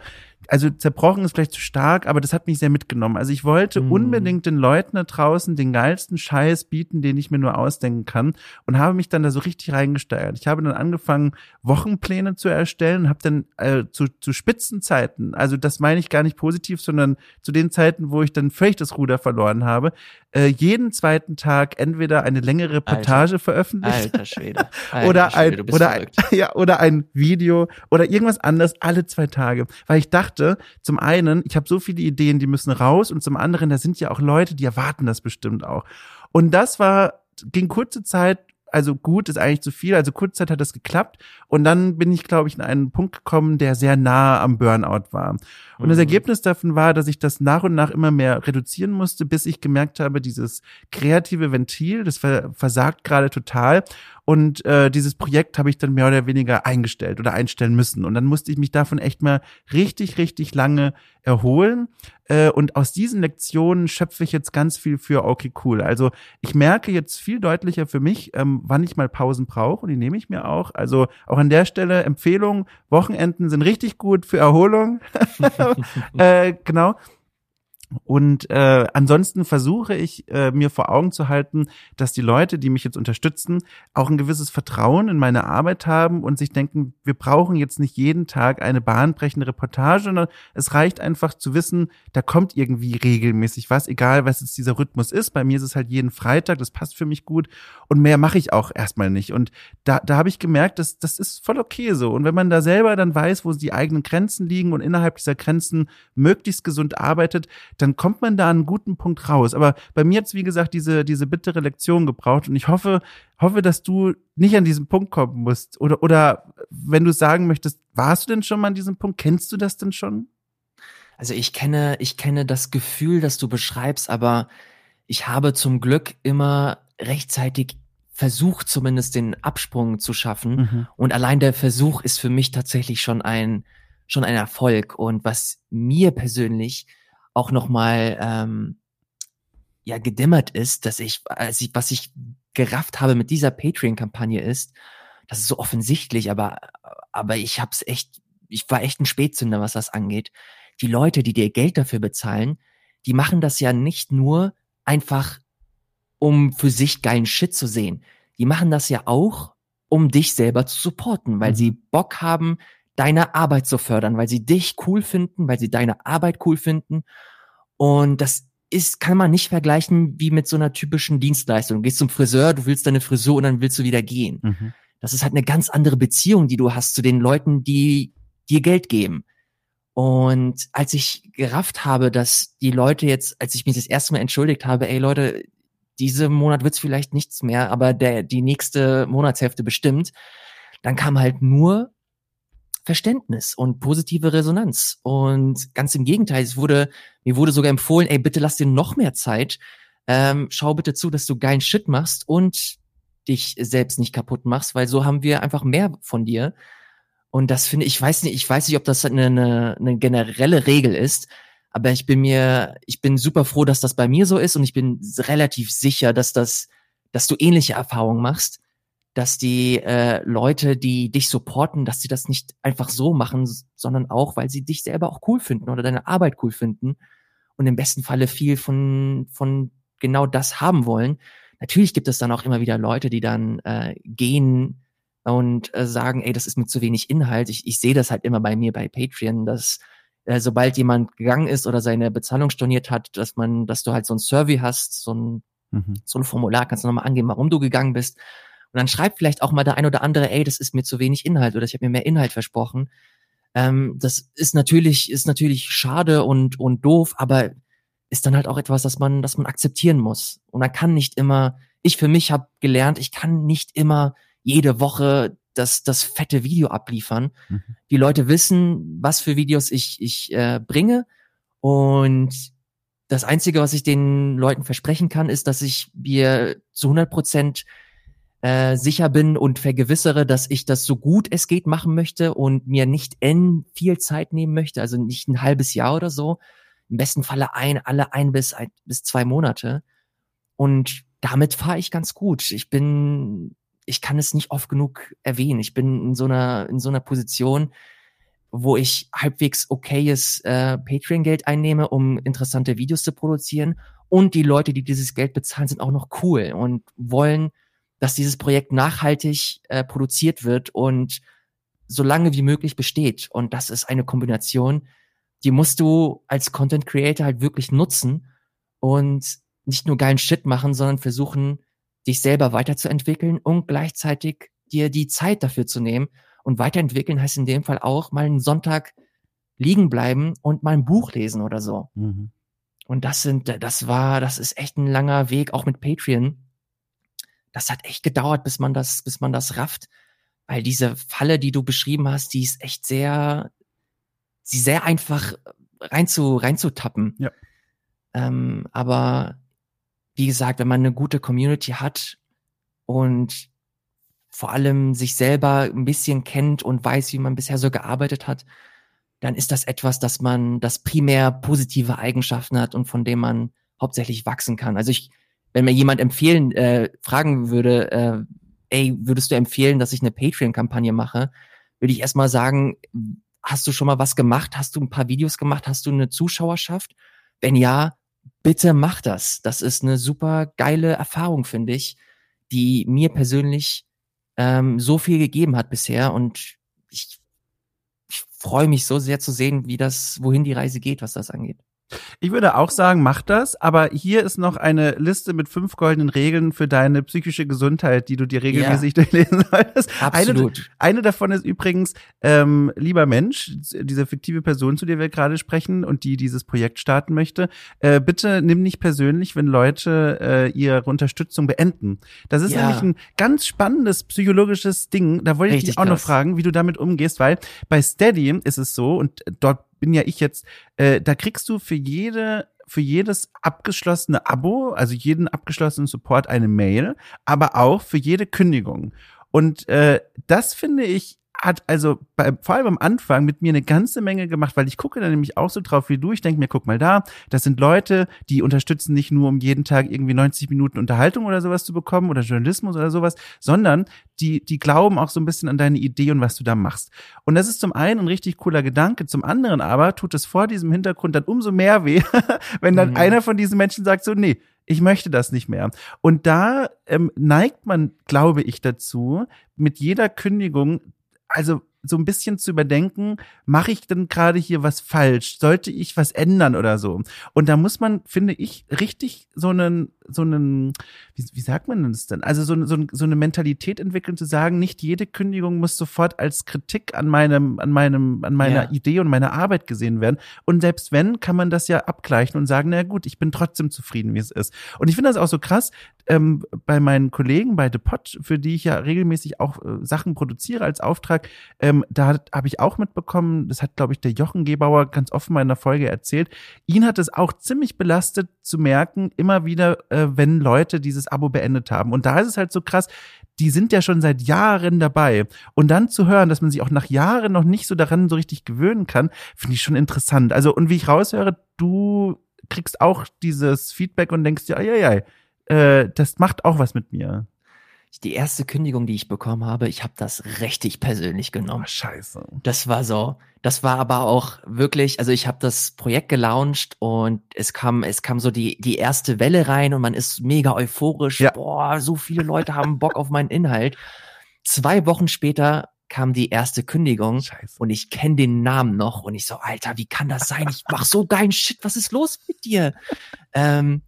also zerbrochen ist vielleicht zu stark, aber das hat mich sehr mitgenommen. Also ich wollte mm. unbedingt den Leuten da draußen den geilsten Scheiß bieten, den ich mir nur ausdenken kann und habe mich dann da so richtig reingesteigert. Ich habe dann angefangen, Wochenpläne zu erstellen und habe dann äh, zu, zu Spitzenzeiten, also das meine ich gar nicht positiv, sondern zu den Zeiten, wo ich dann völlig das Ruder verloren habe, äh, jeden zweiten Tag entweder eine längere Reportage Alter. veröffentlicht Alter Schwede. Alter oder Schwede, ein oder ein, ja oder ein Video oder irgendwas anderes alle zwei Tage, weil ich dachte, zum einen, ich habe so viele Ideen, die müssen raus und zum anderen, da sind ja auch Leute, die erwarten das bestimmt auch. Und das war ging kurze Zeit also gut ist eigentlich zu viel. Also kurze Zeit hat das geklappt. Und dann bin ich, glaube ich, in einen Punkt gekommen, der sehr nah am Burnout war. Und mhm. das Ergebnis davon war, dass ich das nach und nach immer mehr reduzieren musste, bis ich gemerkt habe, dieses kreative Ventil, das versagt gerade total. Und äh, dieses Projekt habe ich dann mehr oder weniger eingestellt oder einstellen müssen. Und dann musste ich mich davon echt mal richtig, richtig lange erholen. Äh, und aus diesen Lektionen schöpfe ich jetzt ganz viel für okay cool. Also ich merke jetzt viel deutlicher für mich, ähm, wann ich mal Pausen brauche und die nehme ich mir auch. Also auch an der Stelle Empfehlung, Wochenenden sind richtig gut für Erholung. äh, genau. Und äh, ansonsten versuche ich äh, mir vor Augen zu halten, dass die Leute, die mich jetzt unterstützen, auch ein gewisses Vertrauen in meine Arbeit haben und sich denken, wir brauchen jetzt nicht jeden Tag eine bahnbrechende Reportage, sondern es reicht einfach zu wissen, da kommt irgendwie regelmäßig was, egal was jetzt dieser Rhythmus ist. Bei mir ist es halt jeden Freitag, das passt für mich gut und mehr mache ich auch erstmal nicht. Und da, da habe ich gemerkt, dass das ist voll okay so. Und wenn man da selber dann weiß, wo die eigenen Grenzen liegen und innerhalb dieser Grenzen möglichst gesund arbeitet, dann kommt man da an einen guten Punkt raus. Aber bei mir jetzt, wie gesagt, diese, diese bittere Lektion gebraucht und ich hoffe, hoffe, dass du nicht an diesen Punkt kommen musst. Oder, oder wenn du sagen möchtest, warst du denn schon mal an diesem Punkt? Kennst du das denn schon? Also ich kenne, ich kenne das Gefühl, das du beschreibst, aber ich habe zum Glück immer rechtzeitig versucht, zumindest den Absprung zu schaffen. Mhm. Und allein der Versuch ist für mich tatsächlich schon ein, schon ein Erfolg. Und was mir persönlich auch nochmal ähm, ja gedimmert ist, dass ich, als ich, was ich gerafft habe mit dieser Patreon-Kampagne ist, das ist so offensichtlich, aber, aber ich hab's echt, ich war echt ein Spätzünder, was das angeht. Die Leute, die dir Geld dafür bezahlen, die machen das ja nicht nur einfach, um für sich geilen Shit zu sehen. Die machen das ja auch, um dich selber zu supporten, weil mhm. sie Bock haben, deine Arbeit zu fördern, weil sie dich cool finden, weil sie deine Arbeit cool finden. Und das ist, kann man nicht vergleichen wie mit so einer typischen Dienstleistung. Du gehst zum Friseur, du willst deine Frisur und dann willst du wieder gehen. Mhm. Das ist halt eine ganz andere Beziehung, die du hast zu den Leuten, die dir Geld geben. Und als ich gerafft habe, dass die Leute jetzt, als ich mich das erste Mal entschuldigt habe, ey Leute, diese Monat wird's vielleicht nichts mehr, aber der, die nächste Monatshälfte bestimmt, dann kam halt nur Verständnis und positive Resonanz. Und ganz im Gegenteil, es wurde, mir wurde sogar empfohlen, ey, bitte lass dir noch mehr Zeit. Ähm, schau bitte zu, dass du geilen Shit machst und dich selbst nicht kaputt machst, weil so haben wir einfach mehr von dir. Und das finde ich, weiß nicht, ich weiß nicht, ob das eine, eine, eine generelle Regel ist, aber ich bin mir, ich bin super froh, dass das bei mir so ist und ich bin relativ sicher, dass das, dass du ähnliche Erfahrungen machst dass die äh, Leute, die dich supporten, dass sie das nicht einfach so machen, sondern auch, weil sie dich selber auch cool finden oder deine Arbeit cool finden und im besten Falle viel von, von genau das haben wollen. Natürlich gibt es dann auch immer wieder Leute, die dann äh, gehen und äh, sagen, ey, das ist mir zu wenig Inhalt. Ich, ich sehe das halt immer bei mir bei Patreon, dass äh, sobald jemand gegangen ist oder seine Bezahlung storniert hat, dass man, dass du halt so ein Survey hast, so ein, mhm. so ein Formular, kannst du nochmal angeben, warum du gegangen bist. Und dann schreibt vielleicht auch mal der ein oder andere, ey, das ist mir zu wenig Inhalt oder ich habe mir mehr Inhalt versprochen. Ähm, das ist natürlich, ist natürlich schade und, und doof, aber ist dann halt auch etwas, das man, das man akzeptieren muss. Und man kann nicht immer, ich für mich habe gelernt, ich kann nicht immer jede Woche das, das fette Video abliefern. Mhm. Die Leute wissen, was für Videos ich, ich äh, bringe. Und das Einzige, was ich den Leuten versprechen kann, ist, dass ich mir zu 100 Prozent äh, sicher bin und vergewissere, dass ich das so gut es geht machen möchte und mir nicht n viel Zeit nehmen möchte, also nicht ein halbes Jahr oder so. Im besten Falle ein, alle ein bis, ein bis zwei Monate. Und damit fahre ich ganz gut. Ich bin, ich kann es nicht oft genug erwähnen. Ich bin in so einer, in so einer Position, wo ich halbwegs okayes äh, Patreon-Geld einnehme, um interessante Videos zu produzieren. Und die Leute, die dieses Geld bezahlen, sind auch noch cool und wollen, dass dieses Projekt nachhaltig äh, produziert wird und so lange wie möglich besteht. Und das ist eine Kombination, die musst du als Content Creator halt wirklich nutzen und nicht nur geilen Shit machen, sondern versuchen, dich selber weiterzuentwickeln und gleichzeitig dir die Zeit dafür zu nehmen. Und weiterentwickeln heißt in dem Fall auch mal einen Sonntag liegen bleiben und mal ein Buch lesen oder so. Mhm. Und das sind, das war, das ist echt ein langer Weg, auch mit Patreon. Das hat echt gedauert, bis man das, bis man das rafft. Weil diese Falle, die du beschrieben hast, die ist echt sehr, sie sehr einfach rein zu, reinzutappen. Ja. Ähm, aber wie gesagt, wenn man eine gute Community hat und vor allem sich selber ein bisschen kennt und weiß, wie man bisher so gearbeitet hat, dann ist das etwas, dass man das primär positive Eigenschaften hat und von dem man hauptsächlich wachsen kann. Also ich, wenn mir jemand empfehlen, äh, fragen würde, äh, ey, würdest du empfehlen, dass ich eine Patreon-Kampagne mache, würde ich erstmal sagen, hast du schon mal was gemacht? Hast du ein paar Videos gemacht? Hast du eine Zuschauerschaft? Wenn ja, bitte mach das. Das ist eine super geile Erfahrung, finde ich, die mir persönlich ähm, so viel gegeben hat bisher und ich, ich freue mich so sehr zu sehen, wie das, wohin die Reise geht, was das angeht. Ich würde auch sagen, mach das, aber hier ist noch eine Liste mit fünf goldenen Regeln für deine psychische Gesundheit, die du dir regelmäßig ja. durchlesen solltest. Absolut. Eine, eine davon ist übrigens, ähm, lieber Mensch, diese fiktive Person, zu der wir gerade sprechen und die dieses Projekt starten möchte, äh, bitte nimm nicht persönlich, wenn Leute äh, ihre Unterstützung beenden. Das ist ja. nämlich ein ganz spannendes psychologisches Ding. Da wollte ich dich auch krass. noch fragen, wie du damit umgehst, weil bei Steady ist es so und dort bin ja ich jetzt, äh, da kriegst du für jede für jedes abgeschlossene Abo, also jeden abgeschlossenen Support eine Mail, aber auch für jede Kündigung. Und äh, das finde ich hat also bei, vor allem am Anfang mit mir eine ganze Menge gemacht, weil ich gucke da nämlich auch so drauf wie du. Ich denke mir, guck mal da, das sind Leute, die unterstützen nicht nur, um jeden Tag irgendwie 90 Minuten Unterhaltung oder sowas zu bekommen oder Journalismus oder sowas, sondern die, die glauben auch so ein bisschen an deine Idee und was du da machst. Und das ist zum einen ein richtig cooler Gedanke, zum anderen aber tut es vor diesem Hintergrund dann umso mehr weh, wenn dann mhm. einer von diesen Menschen sagt so, nee, ich möchte das nicht mehr. Und da ähm, neigt man, glaube ich, dazu, mit jeder Kündigung also so ein bisschen zu überdenken, mache ich denn gerade hier was falsch? Sollte ich was ändern oder so? Und da muss man, finde ich, richtig so einen, so einen, wie, wie sagt man das denn? Also so, so, so eine Mentalität entwickeln, zu sagen, nicht jede Kündigung muss sofort als Kritik an meinem, an meinem, an meiner ja. Idee und meiner Arbeit gesehen werden. Und selbst wenn, kann man das ja abgleichen und sagen, na gut, ich bin trotzdem zufrieden, wie es ist. Und ich finde das auch so krass, ähm, bei meinen Kollegen bei The Pot, für die ich ja regelmäßig auch äh, Sachen produziere als Auftrag, ähm, da habe ich auch mitbekommen, das hat, glaube ich, der Jochen Gebauer ganz offen mal in der Folge erzählt, ihn hat es auch ziemlich belastet zu merken, immer wieder, äh, wenn Leute dieses Abo beendet haben. Und da ist es halt so krass, die sind ja schon seit Jahren dabei. Und dann zu hören, dass man sich auch nach Jahren noch nicht so daran so richtig gewöhnen kann, finde ich schon interessant. Also, und wie ich raushöre, du kriegst auch dieses Feedback und denkst dir, ja, ja, ja, das macht auch was mit mir. Die erste Kündigung, die ich bekommen habe, ich habe das richtig persönlich genommen. Oh, scheiße. Das war so. Das war aber auch wirklich, also ich habe das Projekt gelauncht und es kam, es kam so die die erste Welle rein und man ist mega euphorisch. Ja. Boah, so viele Leute haben Bock auf meinen Inhalt. Zwei Wochen später kam die erste Kündigung Scheiße. und ich kenne den Namen noch und ich so, Alter, wie kann das sein? Ich mach so geilen Shit, was ist los mit dir? ähm,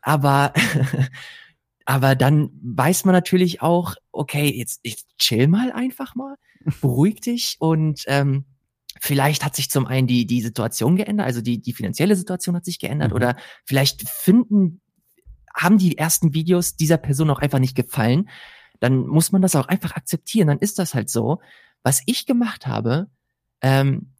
aber, aber dann weiß man natürlich auch, okay, jetzt, jetzt chill mal einfach mal, beruhig dich und ähm, vielleicht hat sich zum einen die, die Situation geändert, also die, die finanzielle Situation hat sich geändert mhm. oder vielleicht finden, haben die ersten Videos dieser Person auch einfach nicht gefallen. Dann muss man das auch einfach akzeptieren, dann ist das halt so. Was ich gemacht habe, ähm,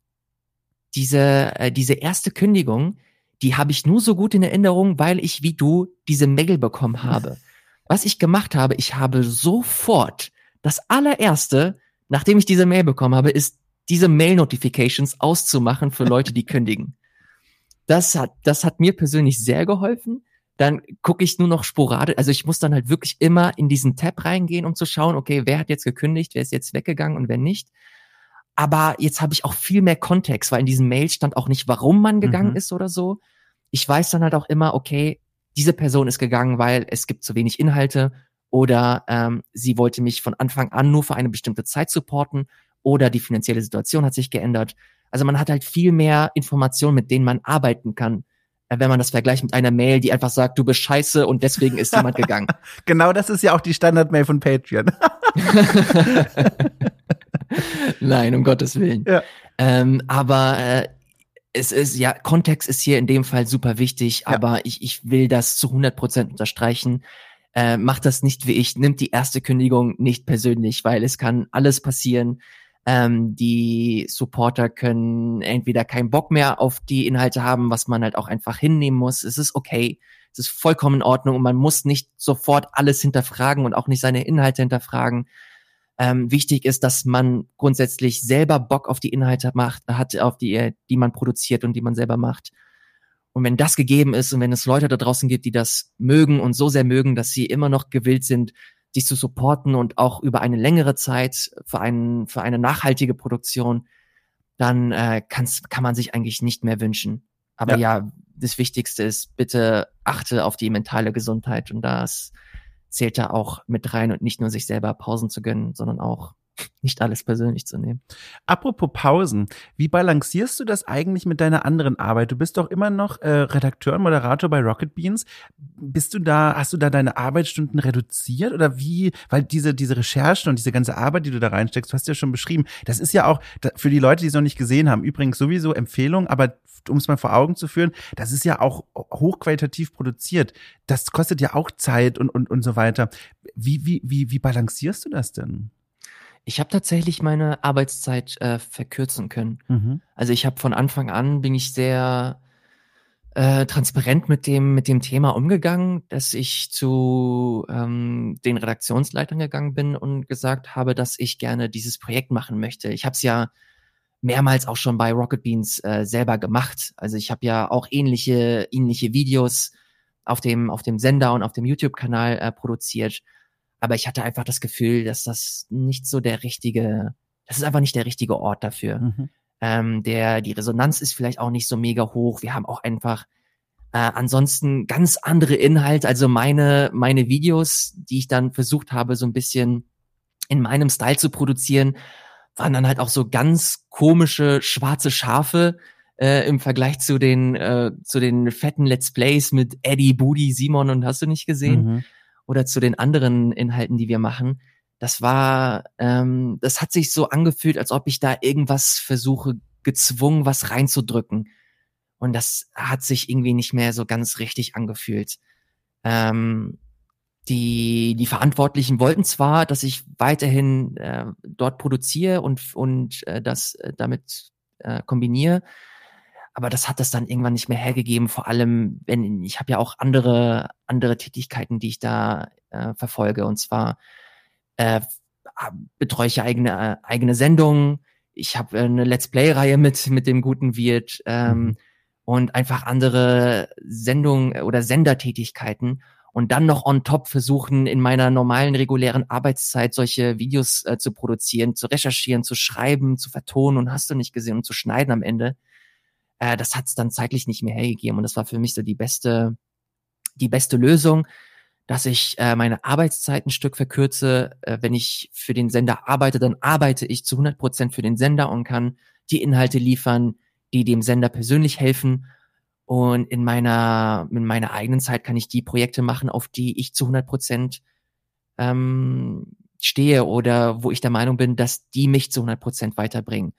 diese, äh, diese erste Kündigung, die habe ich nur so gut in Erinnerung, weil ich wie du diese Mail bekommen habe. Was ich gemacht habe, ich habe sofort das allererste, nachdem ich diese Mail bekommen habe, ist diese Mail-Notifications auszumachen für Leute, die kündigen. Das hat, das hat mir persönlich sehr geholfen. Dann gucke ich nur noch sporadisch, also ich muss dann halt wirklich immer in diesen Tab reingehen, um zu schauen, okay, wer hat jetzt gekündigt, wer ist jetzt weggegangen und wer nicht. Aber jetzt habe ich auch viel mehr Kontext, weil in diesem Mail stand auch nicht, warum man gegangen Mhm. ist oder so. Ich weiß dann halt auch immer, okay, diese Person ist gegangen, weil es gibt zu wenig Inhalte oder ähm, sie wollte mich von Anfang an nur für eine bestimmte Zeit supporten oder die finanzielle Situation hat sich geändert. Also man hat halt viel mehr Informationen, mit denen man arbeiten kann, äh, wenn man das vergleicht mit einer Mail, die einfach sagt, du bist scheiße und deswegen ist jemand gegangen. Genau das ist ja auch die Standard-Mail von Patreon. Nein, um Gottes Willen. Ja. Ähm, aber äh, es ist ja, Kontext ist hier in dem Fall super wichtig, Ja. aber ich, ich will das zu 100 Prozent unterstreichen. Äh, macht das nicht wie ich, nimmt die erste Kündigung nicht persönlich, weil es kann alles passieren. Ähm, die Supporter können entweder keinen Bock mehr auf die Inhalte haben, was man halt auch einfach hinnehmen muss. Es ist okay, es ist vollkommen in Ordnung und man muss nicht sofort alles hinterfragen und auch nicht seine Inhalte hinterfragen. Ähm, wichtig ist, dass man grundsätzlich selber Bock auf die Inhalte macht, hat, auf die, die man produziert und die man selber macht. Und wenn das gegeben ist und wenn es Leute da draußen gibt, die das mögen und so sehr mögen, dass sie immer noch gewillt sind, dich zu supporten und auch über eine längere Zeit für, einen, für eine nachhaltige Produktion, dann äh, kann's, kann man sich eigentlich nicht mehr wünschen. Aber ja. das Wichtigste ist, bitte achte auf die mentale Gesundheit und das zählt da auch mit rein und nicht nur sich selber Pausen zu gönnen, sondern auch nicht alles persönlich zu nehmen. Apropos Pausen, wie balancierst du das eigentlich mit deiner anderen Arbeit? Du bist doch immer noch äh, Redakteur und Moderator bei Rocket Beans. Bist du da, hast du da deine Arbeitsstunden reduziert oder wie? Weil diese, diese Recherchen und diese ganze Arbeit, die du da reinsteckst, du hast ja schon beschrieben, das ist ja auch für die Leute, die es noch nicht gesehen haben, übrigens sowieso Empfehlung, aber um es mal vor Augen zu führen, das ist ja auch hochqualitativ produziert. Das kostet ja auch Zeit und, und, und so weiter. Wie, wie, wie, wie balancierst du das denn? Ich habe tatsächlich meine Arbeitszeit äh, verkürzen können. Mhm. Also ich habe von Anfang an bin ich sehr äh, transparent mit dem mit dem Thema umgegangen, dass ich zu ähm, den Redaktionsleitern gegangen bin und gesagt habe, dass ich gerne dieses Projekt machen möchte. Ich habe es ja mehrmals auch schon bei Rocket Beans äh, selber gemacht. Also ich habe ja auch ähnliche ähnliche Videos auf dem auf dem Sender und auf dem YouTube-Kanal äh, produziert. Aber ich hatte einfach das Gefühl, dass das nicht so der richtige, das ist einfach nicht der richtige Ort dafür. Mhm. Ähm, der, die Resonanz ist vielleicht auch nicht so mega hoch. Wir haben auch einfach äh, ansonsten ganz andere Inhalte. Also meine, meine Videos, die ich dann versucht habe, so ein bisschen in meinem Style zu produzieren, waren dann halt auch so ganz komische schwarze Schafe äh, im Vergleich zu den, äh, zu den fetten Let's Plays mit Eddie, Booty, Simon und hast du nicht gesehen? Mhm. Oder zu den anderen Inhalten, die wir machen. Das war, ähm, das hat sich so angefühlt, als ob ich da irgendwas versuche, gezwungen, was reinzudrücken. Und das hat sich irgendwie nicht mehr so ganz richtig angefühlt. Ähm, die, die Verantwortlichen wollten zwar, dass ich weiterhin äh, dort produziere und, und äh, das äh, damit äh, kombiniere, aber das hat das dann irgendwann nicht mehr hergegeben. Vor allem, wenn ich habe ja auch andere andere Tätigkeiten, die ich da äh, verfolge. Und zwar äh, betreue ich eigene äh, eigene Sendungen. Ich habe äh, eine Let's Play-Reihe mit mit dem guten Wirt ähm, Mhm. und einfach andere Sendungen oder Sendertätigkeiten. Und dann noch on top versuchen, in meiner normalen, regulären Arbeitszeit solche Videos äh, zu produzieren, zu recherchieren, zu schreiben, zu vertonen und hast du nicht gesehen und zu schneiden am Ende äh, das hat es dann zeitlich nicht mehr hergegeben. Und das war für mich so die beste, die beste Lösung, dass ich äh, meine Arbeitszeit ein Stück verkürze. Äh, wenn ich für den Sender arbeite, dann arbeite ich zu 100 Prozent für den Sender und kann die Inhalte liefern, die dem Sender persönlich helfen. Und in meiner, in meiner eigenen Zeit kann ich die Projekte machen, auf die ich zu 100 Prozent ähm, stehe oder wo ich der Meinung bin, dass die mich zu 100 Prozent weiterbringen.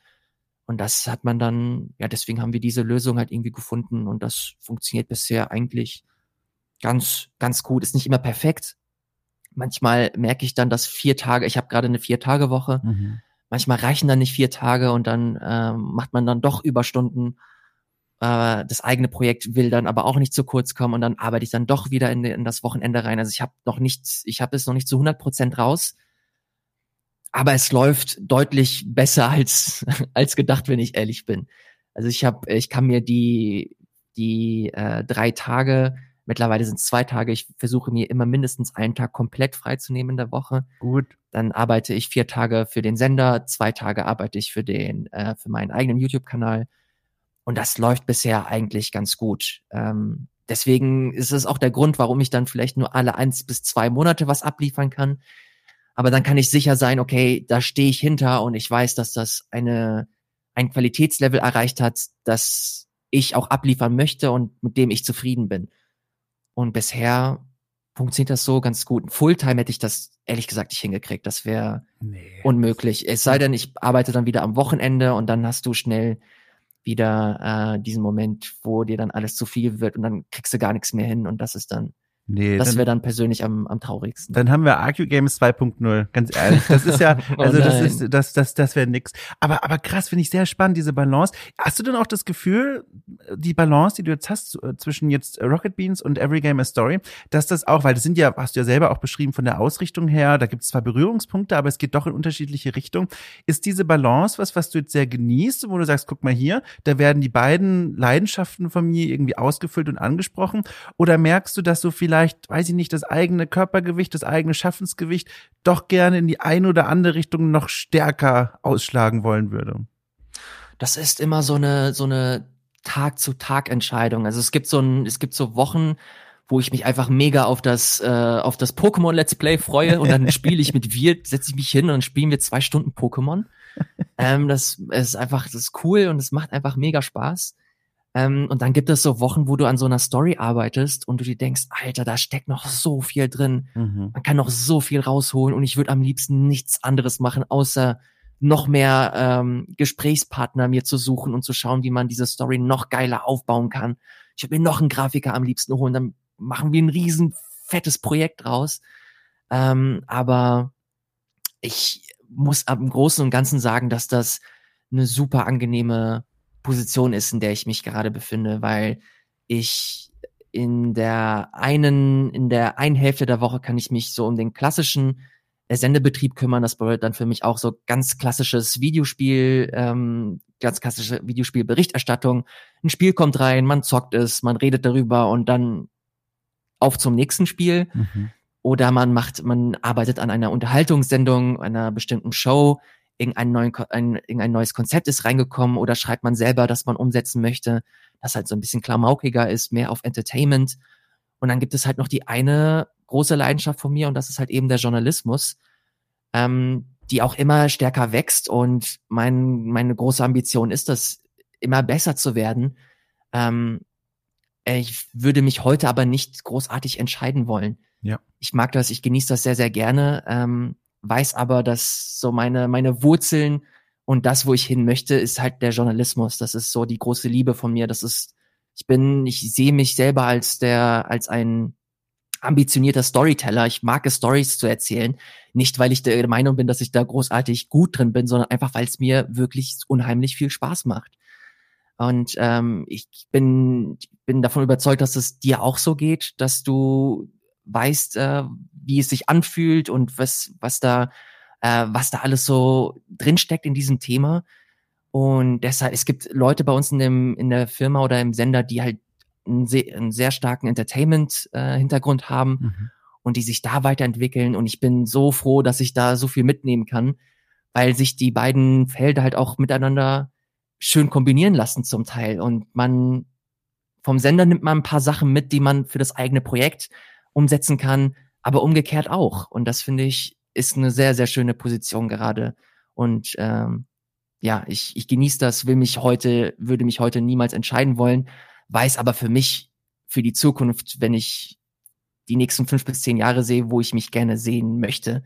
Und das hat man dann, ja, deswegen haben wir diese Lösung halt irgendwie gefunden und das funktioniert bisher eigentlich ganz, ganz gut. Ist nicht immer perfekt. Manchmal merke ich dann, dass vier Tage, ich habe gerade eine Vier-Tage-Woche, Mhm. manchmal reichen dann nicht vier Tage und dann ähm, macht man dann doch Überstunden. Äh, das eigene Projekt will dann aber auch nicht zu kurz kommen und dann arbeite ich dann doch wieder in, in das Wochenende rein. Also ich habe noch nicht, ich habe es noch nicht zu 100 Prozent raus, aber es läuft deutlich besser als als gedacht, wenn ich ehrlich bin. Also ich habe, ich kann mir die die äh, drei Tage Mittlerweile sind es zwei Tage. Ich versuche mir immer mindestens einen Tag komplett freizunehmen in der Woche. Gut. Dann arbeite ich vier Tage für den Sender, zwei Tage arbeite ich für den, äh, für meinen eigenen YouTube-Kanal. Und das läuft bisher eigentlich ganz gut. Ähm, deswegen ist es auch der Grund, warum ich dann vielleicht nur alle eins bis zwei Monate was abliefern kann. Aber dann kann ich sicher sein, okay, da stehe ich hinter und ich weiß, dass das eine, ein Qualitätslevel erreicht hat, das ich auch abliefern möchte und mit dem ich zufrieden bin. Und bisher funktioniert das so ganz gut. Fulltime hätte ich das ehrlich gesagt nicht hingekriegt. Das wäre nee. unmöglich. Es sei denn, ich arbeite dann wieder am Wochenende und dann hast du schnell wieder äh, diesen Moment, wo dir dann alles zu viel wird und dann kriegst du gar nichts mehr hin und das ist dann Nee, das wäre dann persönlich am, am traurigsten. Dann haben wir Arcu Games 2.0, ganz ehrlich. Das ist ja, also oh das ist, das, das, das wäre nix. Aber, aber krass, finde ich sehr spannend, diese Balance. Hast du denn auch das Gefühl, die Balance, die du jetzt hast äh, zwischen jetzt Rocket Beans und Every Game a Story, dass das auch, weil das sind ja, hast du ja selber auch beschrieben von der Ausrichtung her, da gibt es zwar Berührungspunkte, aber es geht doch in unterschiedliche Richtungen. Ist diese Balance was, was du jetzt sehr genießt, wo du sagst, guck mal hier, da werden die beiden Leidenschaften von mir irgendwie ausgefüllt und angesprochen? Oder merkst du, dass so viel vielleicht, weiß ich nicht, das eigene Körpergewicht, das eigene Schaffensgewicht doch gerne in die eine oder andere Richtung noch stärker ausschlagen wollen würde? Das ist immer so eine, so eine Tag-zu-Tag-Entscheidung. Also es gibt so ein, es gibt so Wochen, wo ich mich einfach mega auf das äh, auf das Pokémon Let's Play freue und dann spiele ich mit wir, setze ich mich hin und spielen wir zwei Stunden Pokémon. Ähm, das ist einfach, das ist cool und es macht einfach mega Spaß. Ähm, und dann gibt es so Wochen, wo du an so einer Story arbeitest und du dir denkst, Alter, da steckt noch so viel drin. Mhm. Man kann noch so viel rausholen und ich würde am liebsten nichts anderes machen, außer noch mehr ähm, Gesprächspartner mir zu suchen und zu schauen, wie man diese Story noch geiler aufbauen kann. Ich würde mir noch einen Grafiker am liebsten holen, dann machen wir ein riesen fettes Projekt raus. Ähm, aber ich muss am Großen und Ganzen sagen, dass das eine super angenehme Position ist, in der ich mich gerade befinde, weil ich in der einen, in der einen Hälfte der Woche kann ich mich so um den klassischen äh, Sendebetrieb kümmern. Das bedeutet dann für mich auch so ganz klassisches Videospiel, ähm, ganz klassische Videospielberichterstattung. Ein Spiel kommt rein, man zockt es, man redet darüber und dann auf zum nächsten Spiel. Mhm. Oder man macht, man arbeitet an einer Unterhaltungssendung, einer bestimmten Show, irgendein, neuen, ein, irgendein neues Konzept ist reingekommen oder schreibt man selber, dass man umsetzen möchte, das halt so ein bisschen klamaukiger ist, mehr auf Entertainment. Und dann gibt es halt noch die eine große Leidenschaft von mir und das ist halt eben der Journalismus, ähm, die auch immer stärker wächst und mein, meine große Ambition ist das, immer besser zu werden. Ähm, ich würde mich heute aber nicht großartig entscheiden wollen. Ja. Ich mag das, ich genieße das sehr, sehr gerne. Ähm, weiß aber, dass so meine, meine Wurzeln und das, wo ich hin möchte, ist halt der Journalismus. Das ist so die große Liebe von mir. Das ist, ich bin, ich sehe mich selber als der, als ein ambitionierter Storyteller. Ich mag es, Stories zu erzählen. Nicht, weil ich der Meinung bin, dass ich da großartig gut drin bin, sondern einfach, weil es mir wirklich unheimlich viel Spaß macht. Und ähm, ich bin, bin davon überzeugt, dass es dir auch so geht, dass du weißt, äh, wie es sich anfühlt und was, was da, äh, was da alles so drinsteckt in diesem Thema. Und deshalb, es gibt Leute bei uns in, dem, in der Firma oder im Sender, die halt einen sehr, einen sehr starken Entertainment-Hintergrund äh, haben mhm. und die sich da weiterentwickeln. Und ich bin so froh, dass ich da so viel mitnehmen kann, weil sich die beiden Felder halt auch miteinander schön kombinieren lassen zum Teil. Und man vom Sender nimmt man ein paar Sachen mit, die man für das eigene Projekt umsetzen kann, aber umgekehrt auch. Und das finde ich ist eine sehr, sehr schöne Position gerade. Und ähm, ja, ich, ich genieße das, will mich heute, würde mich heute niemals entscheiden wollen, weiß aber für mich, für die Zukunft, wenn ich die nächsten fünf bis zehn Jahre sehe, wo ich mich gerne sehen möchte.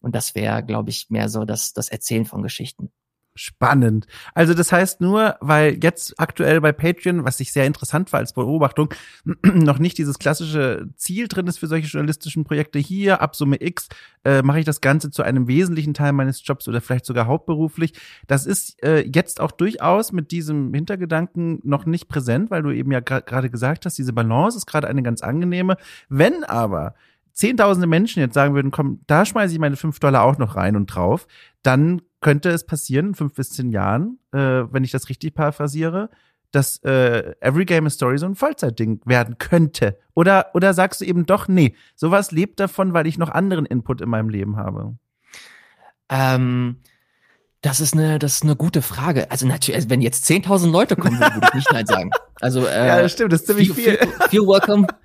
Und das wäre, glaube ich, mehr so das, das Erzählen von Geschichten. Spannend. Also das heißt nur, weil jetzt aktuell bei Patreon, was ich sehr interessant war als Beobachtung, noch nicht dieses klassische Ziel drin ist für solche journalistischen Projekte. Hier ab Summe X äh, mache ich das Ganze zu einem wesentlichen Teil meines Jobs oder vielleicht sogar hauptberuflich. Das ist äh, jetzt auch durchaus mit diesem Hintergedanken noch nicht präsent, weil du eben ja gerade gesagt hast, diese Balance ist gerade eine ganz angenehme. Wenn aber zehntausende Menschen jetzt sagen würden, komm, da schmeiße ich meine fünf Dollar auch noch rein und drauf, dann könnte es passieren, in fünf bis zehn Jahren, äh, wenn ich das richtig paraphrasiere, dass äh, Every Game a Story so ein Vollzeitding werden könnte? Oder, oder sagst du eben doch, nee, sowas lebt davon, weil ich noch anderen Input in meinem Leben habe? Ähm, das ist eine, das ist eine gute Frage. Also natürlich, also wenn jetzt 10.000 Leute kommen, würde ich nicht nein sagen. Also äh, ja, das stimmt, das ist ziemlich viel. Viel, viel welcome.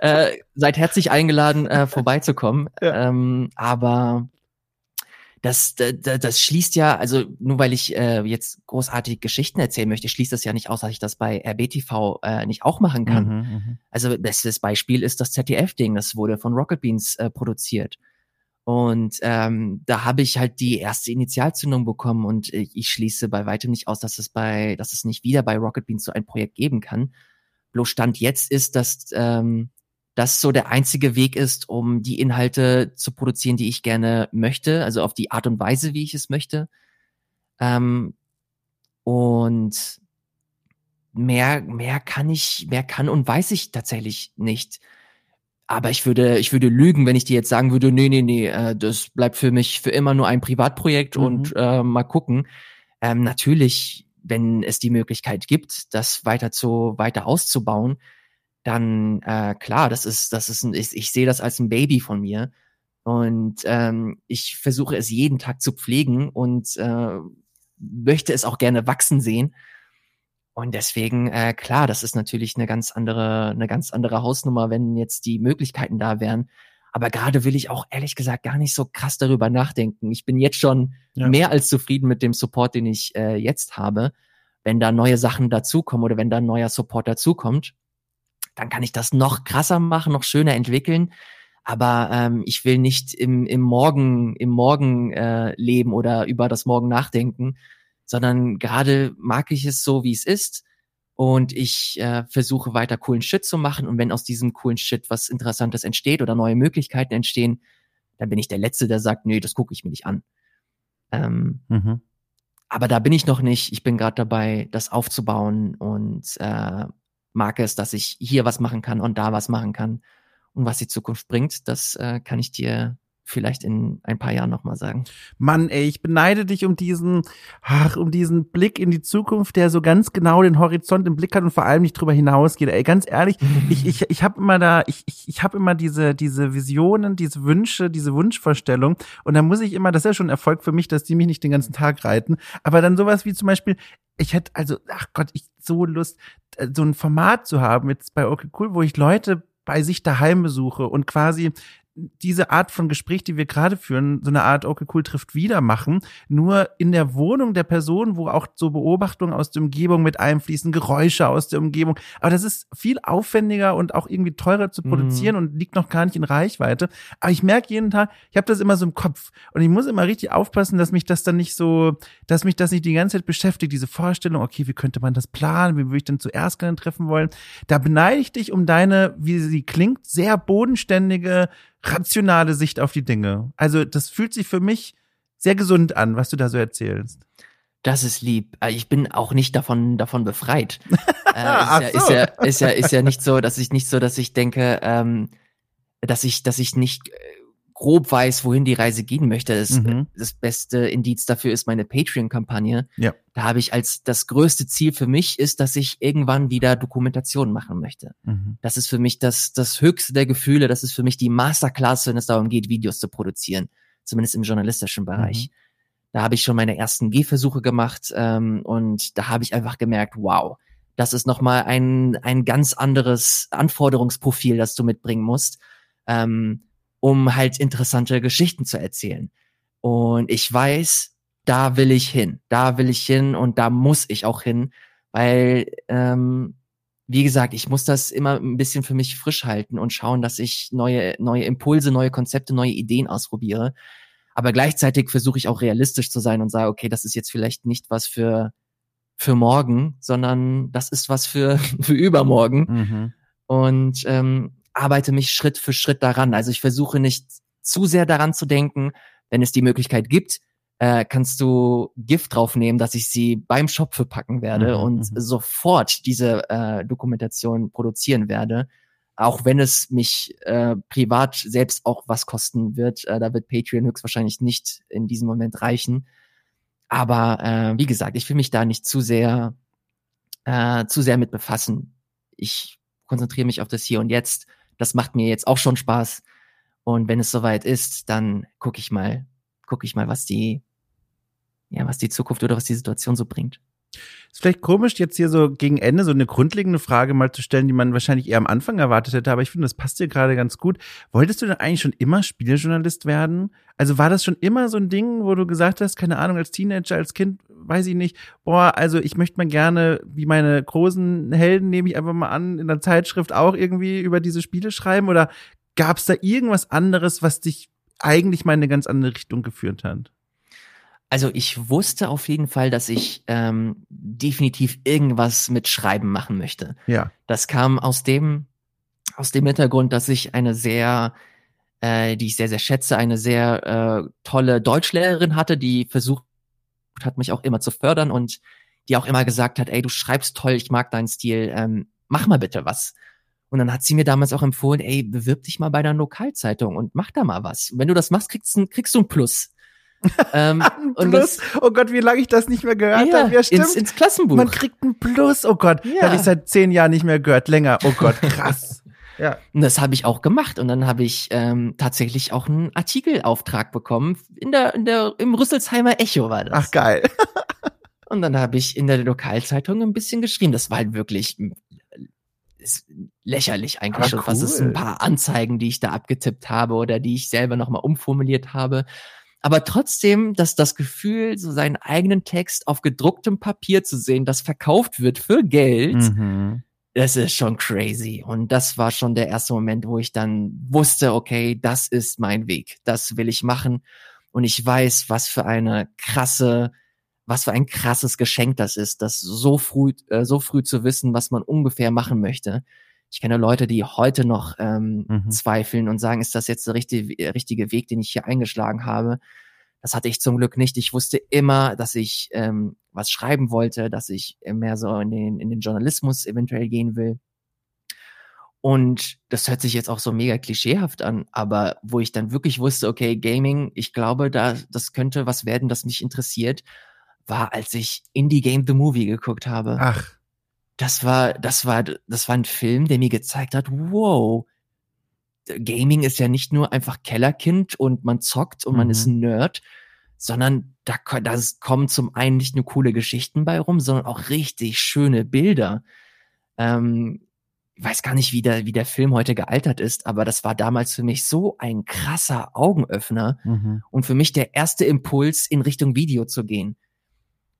äh, seid herzlich eingeladen, äh, vorbeizukommen. Ja. Ähm, aber das, das, das schließt ja, also nur weil ich äh, jetzt großartige Geschichten erzählen möchte, schließt das ja nicht aus, dass ich das bei RBTV äh, nicht auch machen kann. Mhm, mhm, also bestes Beispiel ist das ZDF-Ding, das wurde von Rocket Beans äh, produziert. Und ähm, da habe ich halt die erste Initialzündung bekommen und ich, ich schließe bei weitem nicht aus, dass es bei, dass es nicht wieder bei Rocket Beans so ein Projekt geben kann. Bloß Stand jetzt ist, dass ähm, das so der einzige Weg ist, um die Inhalte zu produzieren, die ich gerne möchte, also auf die Art und Weise, wie ich es möchte. Ähm, und mehr, mehr kann ich, mehr kann und weiß ich tatsächlich nicht. Aber ich würde, ich würde lügen, wenn ich dir jetzt sagen würde, nee, nee, nee, äh, das bleibt für mich für immer nur ein Privatprojekt mhm. und äh, mal gucken. Ähm, natürlich, wenn es die Möglichkeit gibt, das weiter zu, weiter auszubauen, dann äh, klar, das ist, das ist ein, ich, ich sehe das als ein Baby von mir. Und ähm, ich versuche es jeden Tag zu pflegen und äh, möchte es auch gerne wachsen sehen. Und deswegen, äh, klar, das ist natürlich eine ganz andere, eine ganz andere Hausnummer, wenn jetzt die Möglichkeiten da wären. Aber gerade will ich auch ehrlich gesagt gar nicht so krass darüber nachdenken. Ich bin jetzt schon ja. mehr als zufrieden mit dem Support, den ich äh, jetzt habe. Wenn da neue Sachen dazukommen oder wenn da ein neuer Support dazukommt, dann kann ich das noch krasser machen, noch schöner entwickeln. Aber ähm, ich will nicht im, im Morgen, im Morgen äh, leben oder über das Morgen nachdenken, sondern gerade mag ich es so, wie es ist. Und ich äh, versuche weiter coolen Shit zu machen. Und wenn aus diesem coolen Shit was Interessantes entsteht oder neue Möglichkeiten entstehen, dann bin ich der Letzte, der sagt, nee, das gucke ich mir nicht an. Ähm, mhm. Aber da bin ich noch nicht. Ich bin gerade dabei, das aufzubauen und äh, mag es, dass ich hier was machen kann und da was machen kann. Und was die Zukunft bringt, das äh, kann ich dir vielleicht in ein paar Jahren nochmal sagen. Mann, ey, ich beneide dich um diesen, ach, um diesen Blick in die Zukunft, der so ganz genau den Horizont im Blick hat und vor allem nicht drüber hinausgeht. Ey, ganz ehrlich, ich, ich, ich habe immer da, ich, ich, ich habe immer diese, diese Visionen, diese Wünsche, diese Wunschvorstellung und da muss ich immer, das ist ja schon ein Erfolg für mich, dass die mich nicht den ganzen Tag reiten, aber dann sowas wie zum Beispiel, ich hätte also, ach Gott, ich so Lust, äh, so ein Format zu haben jetzt bei Okay Cool, wo ich Leute bei sich daheim besuche und quasi diese Art von Gespräch, die wir gerade führen, so eine Art okay cool trifft wieder machen, nur in der Wohnung der Person, wo auch so Beobachtungen aus der Umgebung mit einfließen, Geräusche aus der Umgebung. Aber das ist viel aufwendiger und auch irgendwie teurer zu produzieren mhm. und liegt noch gar nicht in Reichweite. Aber ich merke jeden Tag, ich habe das immer so im Kopf und ich muss immer richtig aufpassen, dass mich das dann nicht so, dass mich das nicht die ganze Zeit beschäftigt, diese Vorstellung, okay, wie könnte man das planen, wie würde ich denn zuerst gerne treffen wollen. Da beneide ich dich um deine, wie sie klingt, sehr bodenständige rationale Sicht auf die Dinge. Also das fühlt sich für mich sehr gesund an, was du da so erzählst. Das ist lieb. Äh, ich bin auch nicht davon davon befreit. äh, ist, ja, so. ist, ja, ist ja ist ja nicht so, dass ich nicht so, dass ich denke, ähm, dass ich dass ich nicht äh, grob weiß, wohin die Reise gehen möchte. Das, mhm. das beste Indiz dafür ist meine Patreon-Kampagne. Ja. Da habe ich als das größte Ziel für mich ist, dass ich irgendwann wieder Dokumentation machen möchte. Mhm. Das ist für mich das, das höchste der Gefühle. Das ist für mich die Masterclass, wenn es darum geht, Videos zu produzieren. Zumindest im journalistischen Bereich. Mhm. Da habe ich schon meine ersten Gehversuche gemacht ähm, und da habe ich einfach gemerkt, wow, das ist nochmal ein, ein ganz anderes Anforderungsprofil, das du mitbringen musst. Ähm, um halt interessante Geschichten zu erzählen. Und ich weiß, da will ich hin, da will ich hin und da muss ich auch hin, weil, ähm, wie gesagt, ich muss das immer ein bisschen für mich frisch halten und schauen, dass ich neue, neue Impulse, neue Konzepte, neue Ideen ausprobiere. Aber gleichzeitig versuche ich auch realistisch zu sein und sage, okay, das ist jetzt vielleicht nicht was für, für morgen, sondern das ist was für, für übermorgen. Mhm. Und ähm, arbeite mich Schritt für Schritt daran. Also ich versuche nicht zu sehr daran zu denken, wenn es die Möglichkeit gibt, äh, kannst du Gift draufnehmen, dass ich sie beim Shop verpacken werde mhm, und mhm. sofort diese äh, Dokumentation produzieren werde. Auch wenn es mich äh, privat selbst auch was kosten wird, äh, da wird Patreon höchstwahrscheinlich nicht in diesem Moment reichen. Aber äh, wie gesagt, ich will mich da nicht zu sehr äh, zu sehr mit befassen. Ich konzentriere mich auf das Hier und Jetzt. Das macht mir jetzt auch schon Spaß. Und wenn es soweit ist, dann gucke ich mal, gucke ich mal, was die, ja, was die Zukunft oder was die Situation so bringt. Ist vielleicht komisch, jetzt hier so gegen Ende so eine grundlegende Frage mal zu stellen, die man wahrscheinlich eher am Anfang erwartet hätte, aber ich finde, das passt dir gerade ganz gut. Wolltest du denn eigentlich schon immer Spieljournalist werden? Also war das schon immer so ein Ding, wo du gesagt hast, keine Ahnung, als Teenager, als Kind, weiß ich nicht, boah, also ich möchte mal gerne, wie meine großen Helden, nehme ich einfach mal an, in der Zeitschrift auch irgendwie über diese Spiele schreiben? Oder gab es da irgendwas anderes, was dich eigentlich mal in eine ganz andere Richtung geführt hat? Also ich wusste auf jeden Fall, dass ich ähm, definitiv irgendwas mit Schreiben machen möchte. Ja. Das kam aus dem aus dem Hintergrund, dass ich eine sehr, äh, die ich sehr sehr schätze, eine sehr äh, tolle Deutschlehrerin hatte, die versucht hat, mich auch immer zu fördern und die auch immer gesagt hat, ey, du schreibst toll, ich mag deinen Stil, ähm, mach mal bitte was. Und dann hat sie mir damals auch empfohlen, ey, bewirb dich mal bei der Lokalzeitung und mach da mal was. Und wenn du das machst, kriegst, kriegst du ein Plus ähm, und Plus. Das, oh Gott, wie lange ich das nicht mehr gehört ja, habe. Ja, stimmt. Ins, ins Klassenbuch. Man kriegt ein Plus. Oh Gott, ja. habe ich seit zehn Jahren nicht mehr gehört. Länger. Oh Gott, krass. ja. Und das habe ich auch gemacht. Und dann habe ich ähm, tatsächlich auch einen Artikelauftrag bekommen. In der, in der, im Rüsselsheimer Echo war das. Ach geil. und dann habe ich in der Lokalzeitung ein bisschen geschrieben. Das war halt wirklich ist lächerlich eigentlich Aber schon. Cool. Was ist ein paar Anzeigen, die ich da abgetippt habe oder die ich selber nochmal umformuliert habe aber trotzdem, dass das Gefühl, so seinen eigenen Text auf gedrucktem Papier zu sehen, das verkauft wird für Geld, mhm. das ist schon crazy. Und das war schon der erste Moment, wo ich dann wusste, okay, das ist mein Weg, das will ich machen. Und ich weiß, was für eine krasse, was für ein krasses Geschenk das ist, das so früh, äh, so früh zu wissen, was man ungefähr machen möchte. Ich kenne Leute, die heute noch ähm, mhm. zweifeln und sagen, ist das jetzt der richtige, richtige Weg, den ich hier eingeschlagen habe? Das hatte ich zum Glück nicht. Ich wusste immer, dass ich ähm, was schreiben wollte, dass ich mehr so in den, in den Journalismus eventuell gehen will. Und das hört sich jetzt auch so mega klischeehaft an, aber wo ich dann wirklich wusste, okay, Gaming, ich glaube, da, das könnte was werden, das mich interessiert, war, als ich Indie Game The Movie geguckt habe. Ach das war, das war, das war ein Film, der mir gezeigt hat, wow, Gaming ist ja nicht nur einfach Kellerkind und man zockt und mhm. man ist mhm. ein Nerd, sondern da, da kommen zum einen nicht nur coole Geschichten bei rum, sondern auch richtig schöne Bilder. Ähm, ich weiß gar nicht, wie der, wie der Film heute gealtert ist, aber das war damals für mich so ein krasser Augenöffner mhm. und für mich der erste Impuls, in Richtung Video zu gehen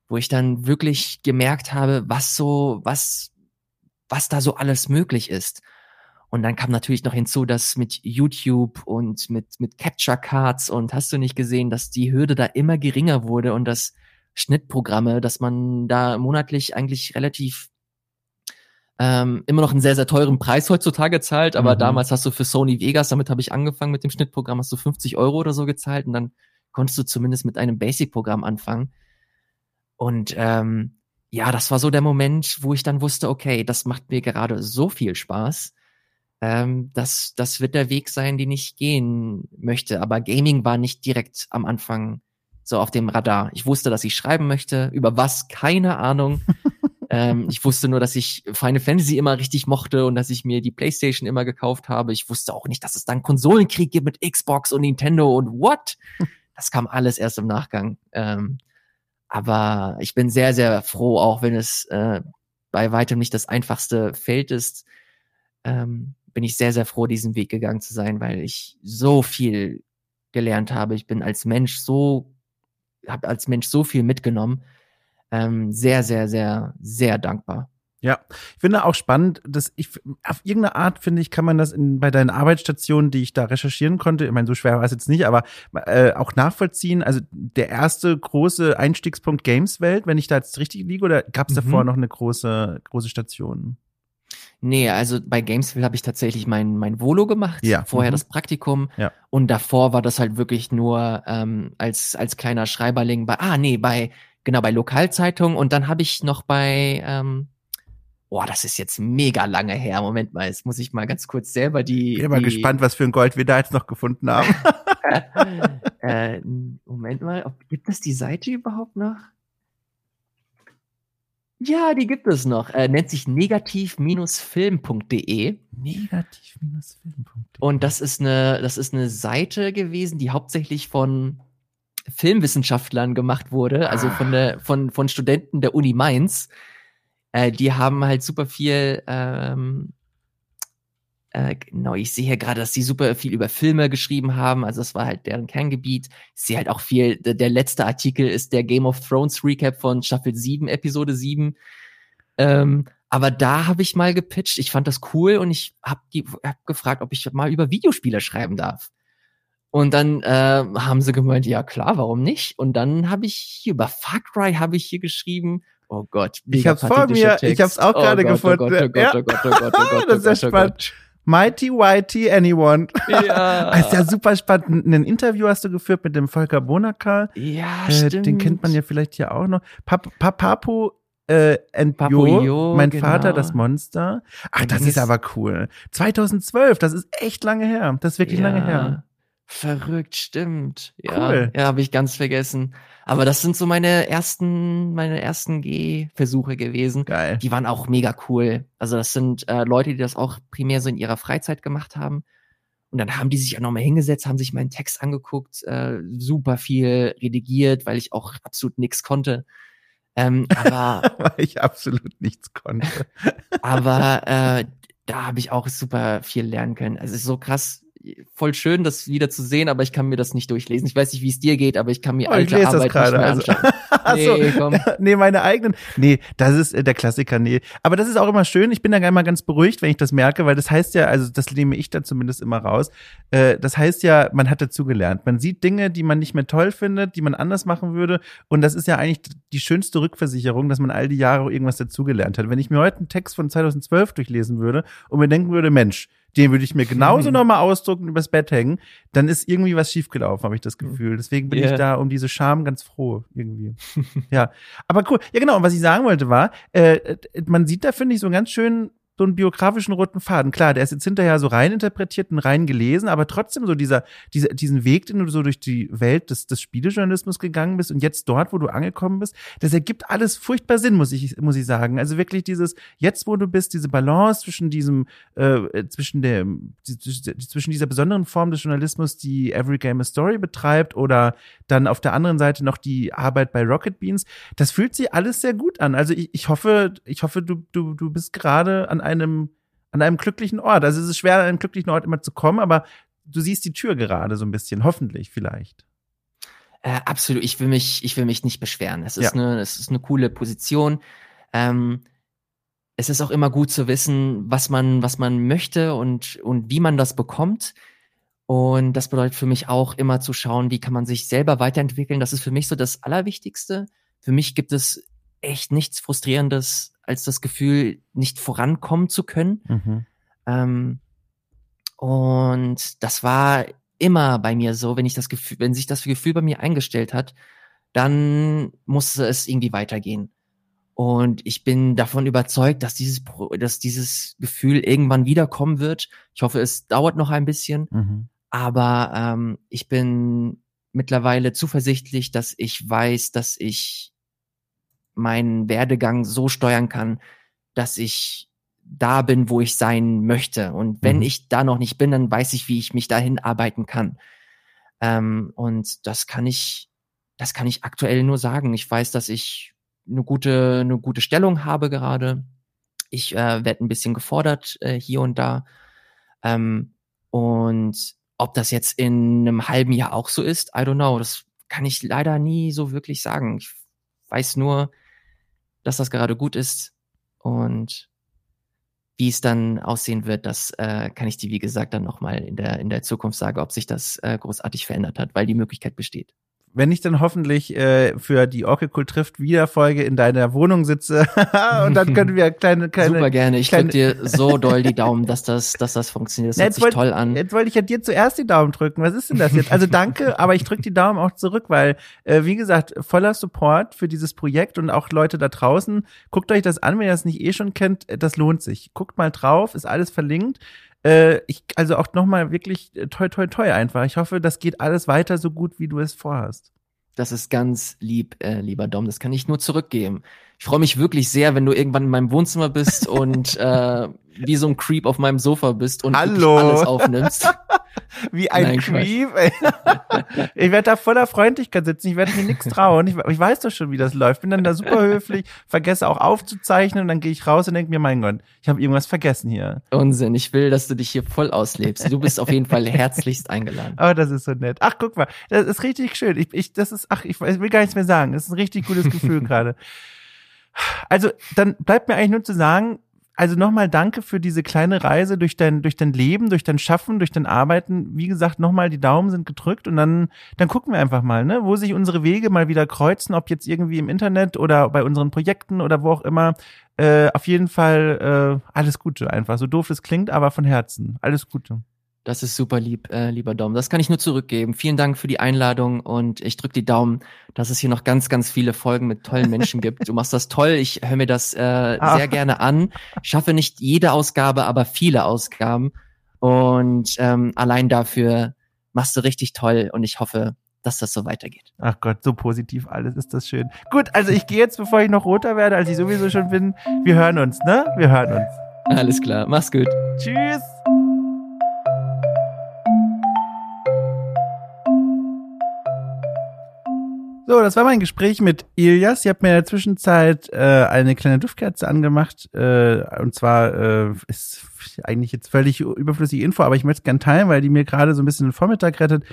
wo ich dann wirklich gemerkt habe, was so, was, was da so alles möglich ist. Und dann kam natürlich noch hinzu, dass mit YouTube und mit, mit Capture Cards und hast du nicht gesehen, dass die Hürde da immer geringer wurde und dass Schnittprogramme, dass man da monatlich eigentlich relativ ähm, immer noch einen sehr, sehr teuren Preis heutzutage zahlt, aber mhm. damals hast du für Sony Vegas, damit habe ich angefangen mit dem Schnittprogramm, hast du 50 Euro oder so gezahlt und dann konntest du zumindest mit einem Basic-Programm anfangen. Und ähm, ja, das war so der Moment, wo ich dann wusste, okay, das macht mir gerade so viel Spaß. Ähm, das, das wird der Weg sein, den ich gehen möchte. Aber Gaming war nicht direkt am Anfang so auf dem Radar. Ich wusste, dass ich schreiben möchte. Über was? Keine Ahnung. ähm, ich wusste nur, dass ich Final Fantasy immer richtig mochte und dass ich mir die PlayStation immer gekauft habe. Ich wusste auch nicht, dass es dann Konsolenkrieg gibt mit Xbox und Nintendo und what? Das kam alles erst im Nachgang. Ähm, aber ich bin sehr, sehr froh, auch wenn es äh, bei weitem nicht das einfachste Feld ist, ähm, bin ich sehr, sehr froh, diesen Weg gegangen zu sein, weil ich so viel gelernt habe. Ich bin als Mensch so, habe als Mensch so viel mitgenommen. Ähm, sehr, sehr, sehr, sehr dankbar. Ja, ich finde auch spannend, dass ich auf irgendeine Art finde ich, kann man das in, bei deinen Arbeitsstationen, die ich da recherchieren konnte, ich meine, so schwer war es jetzt nicht, aber äh, auch nachvollziehen. Also der erste große Einstiegspunkt Gameswelt, wenn ich da jetzt richtig liege, oder gab es mhm. davor noch eine große, große Station? Nee, also bei Gamesville habe ich tatsächlich mein, mein Volo gemacht, ja. vorher mhm. das Praktikum ja. und davor war das halt wirklich nur ähm, als, als kleiner Schreiberling bei, ah nee, bei, genau, bei Lokalzeitung und dann habe ich noch bei, ähm, Boah, das ist jetzt mega lange her. Moment mal, jetzt muss ich mal ganz kurz selber die. Bin mal die... gespannt, was für ein Gold wir da jetzt noch gefunden haben. äh, Moment mal, ob, gibt es die Seite überhaupt noch? Ja, die gibt es noch. Äh, nennt sich negativ-film.de. Negativ-film.de. Und das ist eine, das ist eine Seite gewesen, die hauptsächlich von Filmwissenschaftlern gemacht wurde, also von der, von, von Studenten der Uni Mainz. Äh, die haben halt super viel, ähm, äh, genau, ich sehe hier gerade, dass sie super viel über Filme geschrieben haben, also das war halt deren Kerngebiet. Ich sehe halt auch viel, der, letzte Artikel ist der Game of Thrones Recap von Staffel 7, Episode 7. Ähm, aber da habe ich mal gepitcht, ich fand das cool und ich habe hab gefragt, ob ich mal über Videospiele schreiben darf. Und dann äh, haben sie gemeint, ja klar, warum nicht? Und dann habe ich hier über Far Cry habe ich hier geschrieben. Oh Gott, ich hab's vor mir, Text. ich hab's auch oh gerade gefunden. Oh Gott, oh Gott, oh Gott, oh Gott, oh Gott, das ist ja spannend. Mighty Whitey Anyone. Ja. ist ja super spannend. Ein Interview hast du geführt mit dem Volker Bonakal. Ja, äh, stimmt. Den kennt man ja vielleicht hier auch noch. Pap Papapo äh, Papo mein genau. Vater, das Monster. Ach, das ist aber cool. 2012, das ist echt lange her. Das ist wirklich ja. lange her. Verrückt, stimmt. Ja, cool. ja, habe ich ganz vergessen. Aber das sind so meine ersten, meine ersten Gehversuche gewesen. Geil. Die waren auch mega cool. Also das sind äh, Leute, die das auch primär so in ihrer Freizeit gemacht haben. Und dann haben die sich auch nochmal hingesetzt, haben sich meinen Text angeguckt, äh, super viel redigiert, weil ich auch absolut nichts konnte. Ähm, aber weil ich absolut nichts konnte. aber äh, da habe ich auch super viel lernen können. Also es ist so krass, voll schön, das wieder zu sehen, aber ich kann mir das nicht durchlesen. Ich weiß nicht, wie es dir geht, aber ich kann mir oh, alte Arbeit nicht mehr also. anschauen. nee, komm. nee, meine eigenen. Nee, das ist äh, der Klassiker, nee. Aber das ist auch immer schön. Ich bin da immer ganz beruhigt, wenn ich das merke, weil das heißt ja, also das nehme ich da zumindest immer raus. Äh, das heißt ja, man hat dazugelernt. Man sieht Dinge, die man nicht mehr toll findet, die man anders machen würde. Und das ist ja eigentlich die schönste Rückversicherung, dass man all die Jahre irgendwas dazugelernt hat. Wenn ich mir heute einen Text von 2012 durchlesen würde und mir denken würde, Mensch, den würde ich mir genauso nochmal ausdrucken übers Bett hängen, dann ist irgendwie was schiefgelaufen, habe ich das Gefühl. Deswegen bin yeah. ich da um diese Scham ganz froh, irgendwie. ja. Aber cool. Ja, genau. Und was ich sagen wollte war, äh man sieht da, finde ich, so einen ganz schönen so einen biografischen roten Faden. Klar, der ist jetzt hinterher so rein interpretiert und rein gelesen, aber trotzdem so dieser, dieser, diesen Weg, den du so durch die Welt des, des Spielejournalismus gegangen bist und jetzt dort, wo du angekommen bist, das ergibt alles furchtbar Sinn, muss ich, muss ich sagen. Also wirklich dieses, jetzt wo du bist, diese Balance zwischen diesem, äh, zwischen der, zwischen dieser besonderen Form des Journalismus, die Every Game a Story betreibt oder dann auf der anderen Seite noch die Arbeit bei Rocket Beans, das fühlt sich alles sehr gut an. Also ich, ich hoffe, ich hoffe, du, du, du bist gerade an einem, an einem glücklichen Ort. Also es ist schwer, an einem glücklichen Ort immer zu kommen, aber du siehst die Tür gerade so ein bisschen, hoffentlich vielleicht. Äh, absolut. Ich will mich, ich will mich nicht beschweren. Es ist ja. eine, es ist eine coole Position. Ähm, es ist auch immer gut zu wissen, was man, was man möchte und, und wie man das bekommt. Und das bedeutet für mich auch immer zu schauen, wie kann man sich selber weiterentwickeln. Das ist für mich so das Allerwichtigste. Für mich gibt es echt nichts Frustrierendes als das Gefühl, nicht vorankommen zu können. Mhm. Ähm, und das war immer bei mir so, wenn ich das Gefühl, wenn sich das Gefühl bei mir eingestellt hat, dann musste es irgendwie weitergehen. Und ich bin davon überzeugt, dass dieses, dass dieses Gefühl irgendwann wiederkommen wird. Ich hoffe, es dauert noch ein bisschen. Mhm. Aber ähm, ich bin mittlerweile zuversichtlich, dass ich weiß, dass ich meinen Werdegang so steuern kann, dass ich da bin, wo ich sein möchte. Und wenn mhm. ich da noch nicht bin, dann weiß ich, wie ich mich dahin arbeiten kann. Ähm, und das kann ich, das kann ich aktuell nur sagen. Ich weiß, dass ich eine gute, eine gute Stellung habe gerade. Ich äh, werde ein bisschen gefordert äh, hier und da. Ähm, und ob das jetzt in einem halben Jahr auch so ist, I don't know. Das kann ich leider nie so wirklich sagen. Ich weiß nur, dass das gerade gut ist und wie es dann aussehen wird, das äh, kann ich dir, wie gesagt, dann nochmal in der, in der Zukunft sagen, ob sich das äh, großartig verändert hat, weil die Möglichkeit besteht wenn ich dann hoffentlich äh, für die Orkecool trifft Wiederfolge in deiner Wohnung sitze und dann können wir kleine kleine super gerne. Ich drücke dir so doll die Daumen dass das dass das funktioniert. Das Na, hört sich wollt, toll an. jetzt wollte ich ja dir zuerst die Daumen drücken. Was ist denn das jetzt? Also danke aber ich drücke die Daumen auch zurück weil äh, wie gesagt voller Support für dieses Projekt und auch Leute da draußen. Guckt euch das an wenn ihr das nicht eh schon kennt das lohnt sich. Guckt mal drauf ist alles verlinkt äh, ich, also auch nochmal wirklich äh, toi, toi, toi einfach. Ich hoffe, das geht alles weiter so gut, wie du es vorhast. Das ist ganz lieb, äh, lieber Dom. Das kann ich nur zurückgeben. Ich freue mich wirklich sehr, wenn du irgendwann in meinem Wohnzimmer bist und äh, wie so ein Creep auf meinem Sofa bist und alles aufnimmst. Wie ein Nein, Creep. ey. ich werde da voller Freundlichkeit sitzen. Ich werde mir nichts trauen. Ich, ich weiß doch schon, wie das läuft. Bin dann da super höflich, vergesse auch aufzuzeichnen und dann gehe ich raus und denke mir, mein Gott, ich habe irgendwas vergessen hier. Unsinn. Ich will, dass du dich hier voll auslebst. Du bist auf jeden Fall herzlichst eingeladen. Oh, das ist so nett. Ach, guck mal, das ist richtig schön. Ich, ich, das ist, ach, ich will gar nichts mehr sagen. Das ist ein richtig gutes Gefühl gerade. Also, dann bleibt mir eigentlich nur zu sagen, also nochmal danke für diese kleine Reise durch dein, durch dein Leben, durch dein Schaffen, durch dein Arbeiten. Wie gesagt, nochmal die Daumen sind gedrückt und dann, dann gucken wir einfach mal, ne, wo sich unsere Wege mal wieder kreuzen, ob jetzt irgendwie im Internet oder bei unseren Projekten oder wo auch immer. Äh, auf jeden Fall äh, alles Gute einfach. So doof es klingt, aber von Herzen. Alles Gute. Das ist super lieb, äh, lieber Dom. Das kann ich nur zurückgeben. Vielen Dank für die Einladung und ich drücke die Daumen, dass es hier noch ganz, ganz viele Folgen mit tollen Menschen gibt. Du machst das toll. Ich höre mir das äh, Ah. sehr gerne an. Schaffe nicht jede Ausgabe, aber viele Ausgaben. Und ähm, allein dafür machst du richtig toll und ich hoffe, dass das so weitergeht. Ach Gott, so positiv alles, ist das schön. Gut, also ich gehe jetzt, bevor ich noch roter werde, als ich sowieso schon bin. Wir hören uns, ne? Wir hören uns. Alles klar, mach's gut. Tschüss. So, das war mein Gespräch mit Ilias. Ich habe mir in der Zwischenzeit äh, eine kleine Duftkerze angemacht. Äh, und zwar äh, ist eigentlich jetzt völlig überflüssige Info, aber ich möchte es gerne teilen, weil die mir gerade so ein bisschen den Vormittag rettet.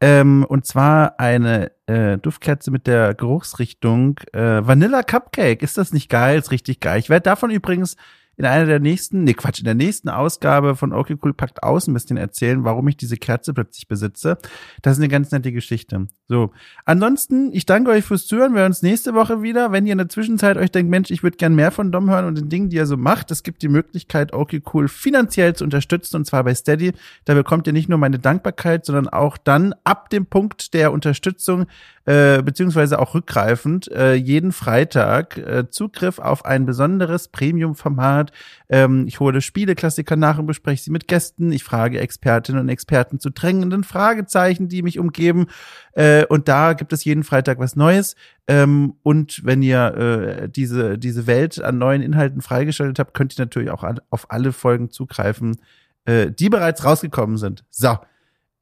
Ähm, und zwar eine äh, Duftkerze mit der Geruchsrichtung äh, Vanilla Cupcake. Ist das nicht geil? Ist richtig geil. Ich werde davon übrigens in einer der nächsten, nee Quatsch, in der nächsten Ausgabe von Okay Cool packt aus ein bisschen erzählen, warum ich diese Kerze plötzlich besitze. Das ist eine ganz nette Geschichte. So. Ansonsten, ich danke euch fürs Zuhören. Wir hören uns nächste Woche wieder. Wenn ihr in der Zwischenzeit euch denkt, Mensch, ich würde gern mehr von Dom hören und den Dingen, die er so macht, es gibt die Möglichkeit, Okay Cool finanziell zu unterstützen und zwar bei Steady. Da bekommt ihr nicht nur meine Dankbarkeit, sondern auch dann ab dem Punkt der Unterstützung äh, beziehungsweise auch rückgreifend äh, jeden Freitag äh, Zugriff auf ein besonderes Premium-Format. Ähm, ich hole Spieleklassiker nach und bespreche sie mit Gästen. Ich frage Expertinnen und Experten zu drängenden Fragezeichen, die mich umgeben. Äh, und da gibt es jeden Freitag was Neues. Ähm, und wenn ihr äh, diese, diese Welt an neuen Inhalten freigeschaltet habt, könnt ihr natürlich auch an, auf alle Folgen zugreifen, äh, die bereits rausgekommen sind. So,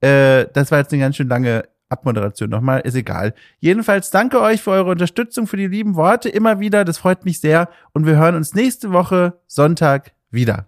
äh, das war jetzt eine ganz schön lange Abmoderation nochmal, ist egal. Jedenfalls danke euch für eure Unterstützung, für die lieben Worte immer wieder. Das freut mich sehr. Und wir hören uns nächste Woche Sonntag wieder.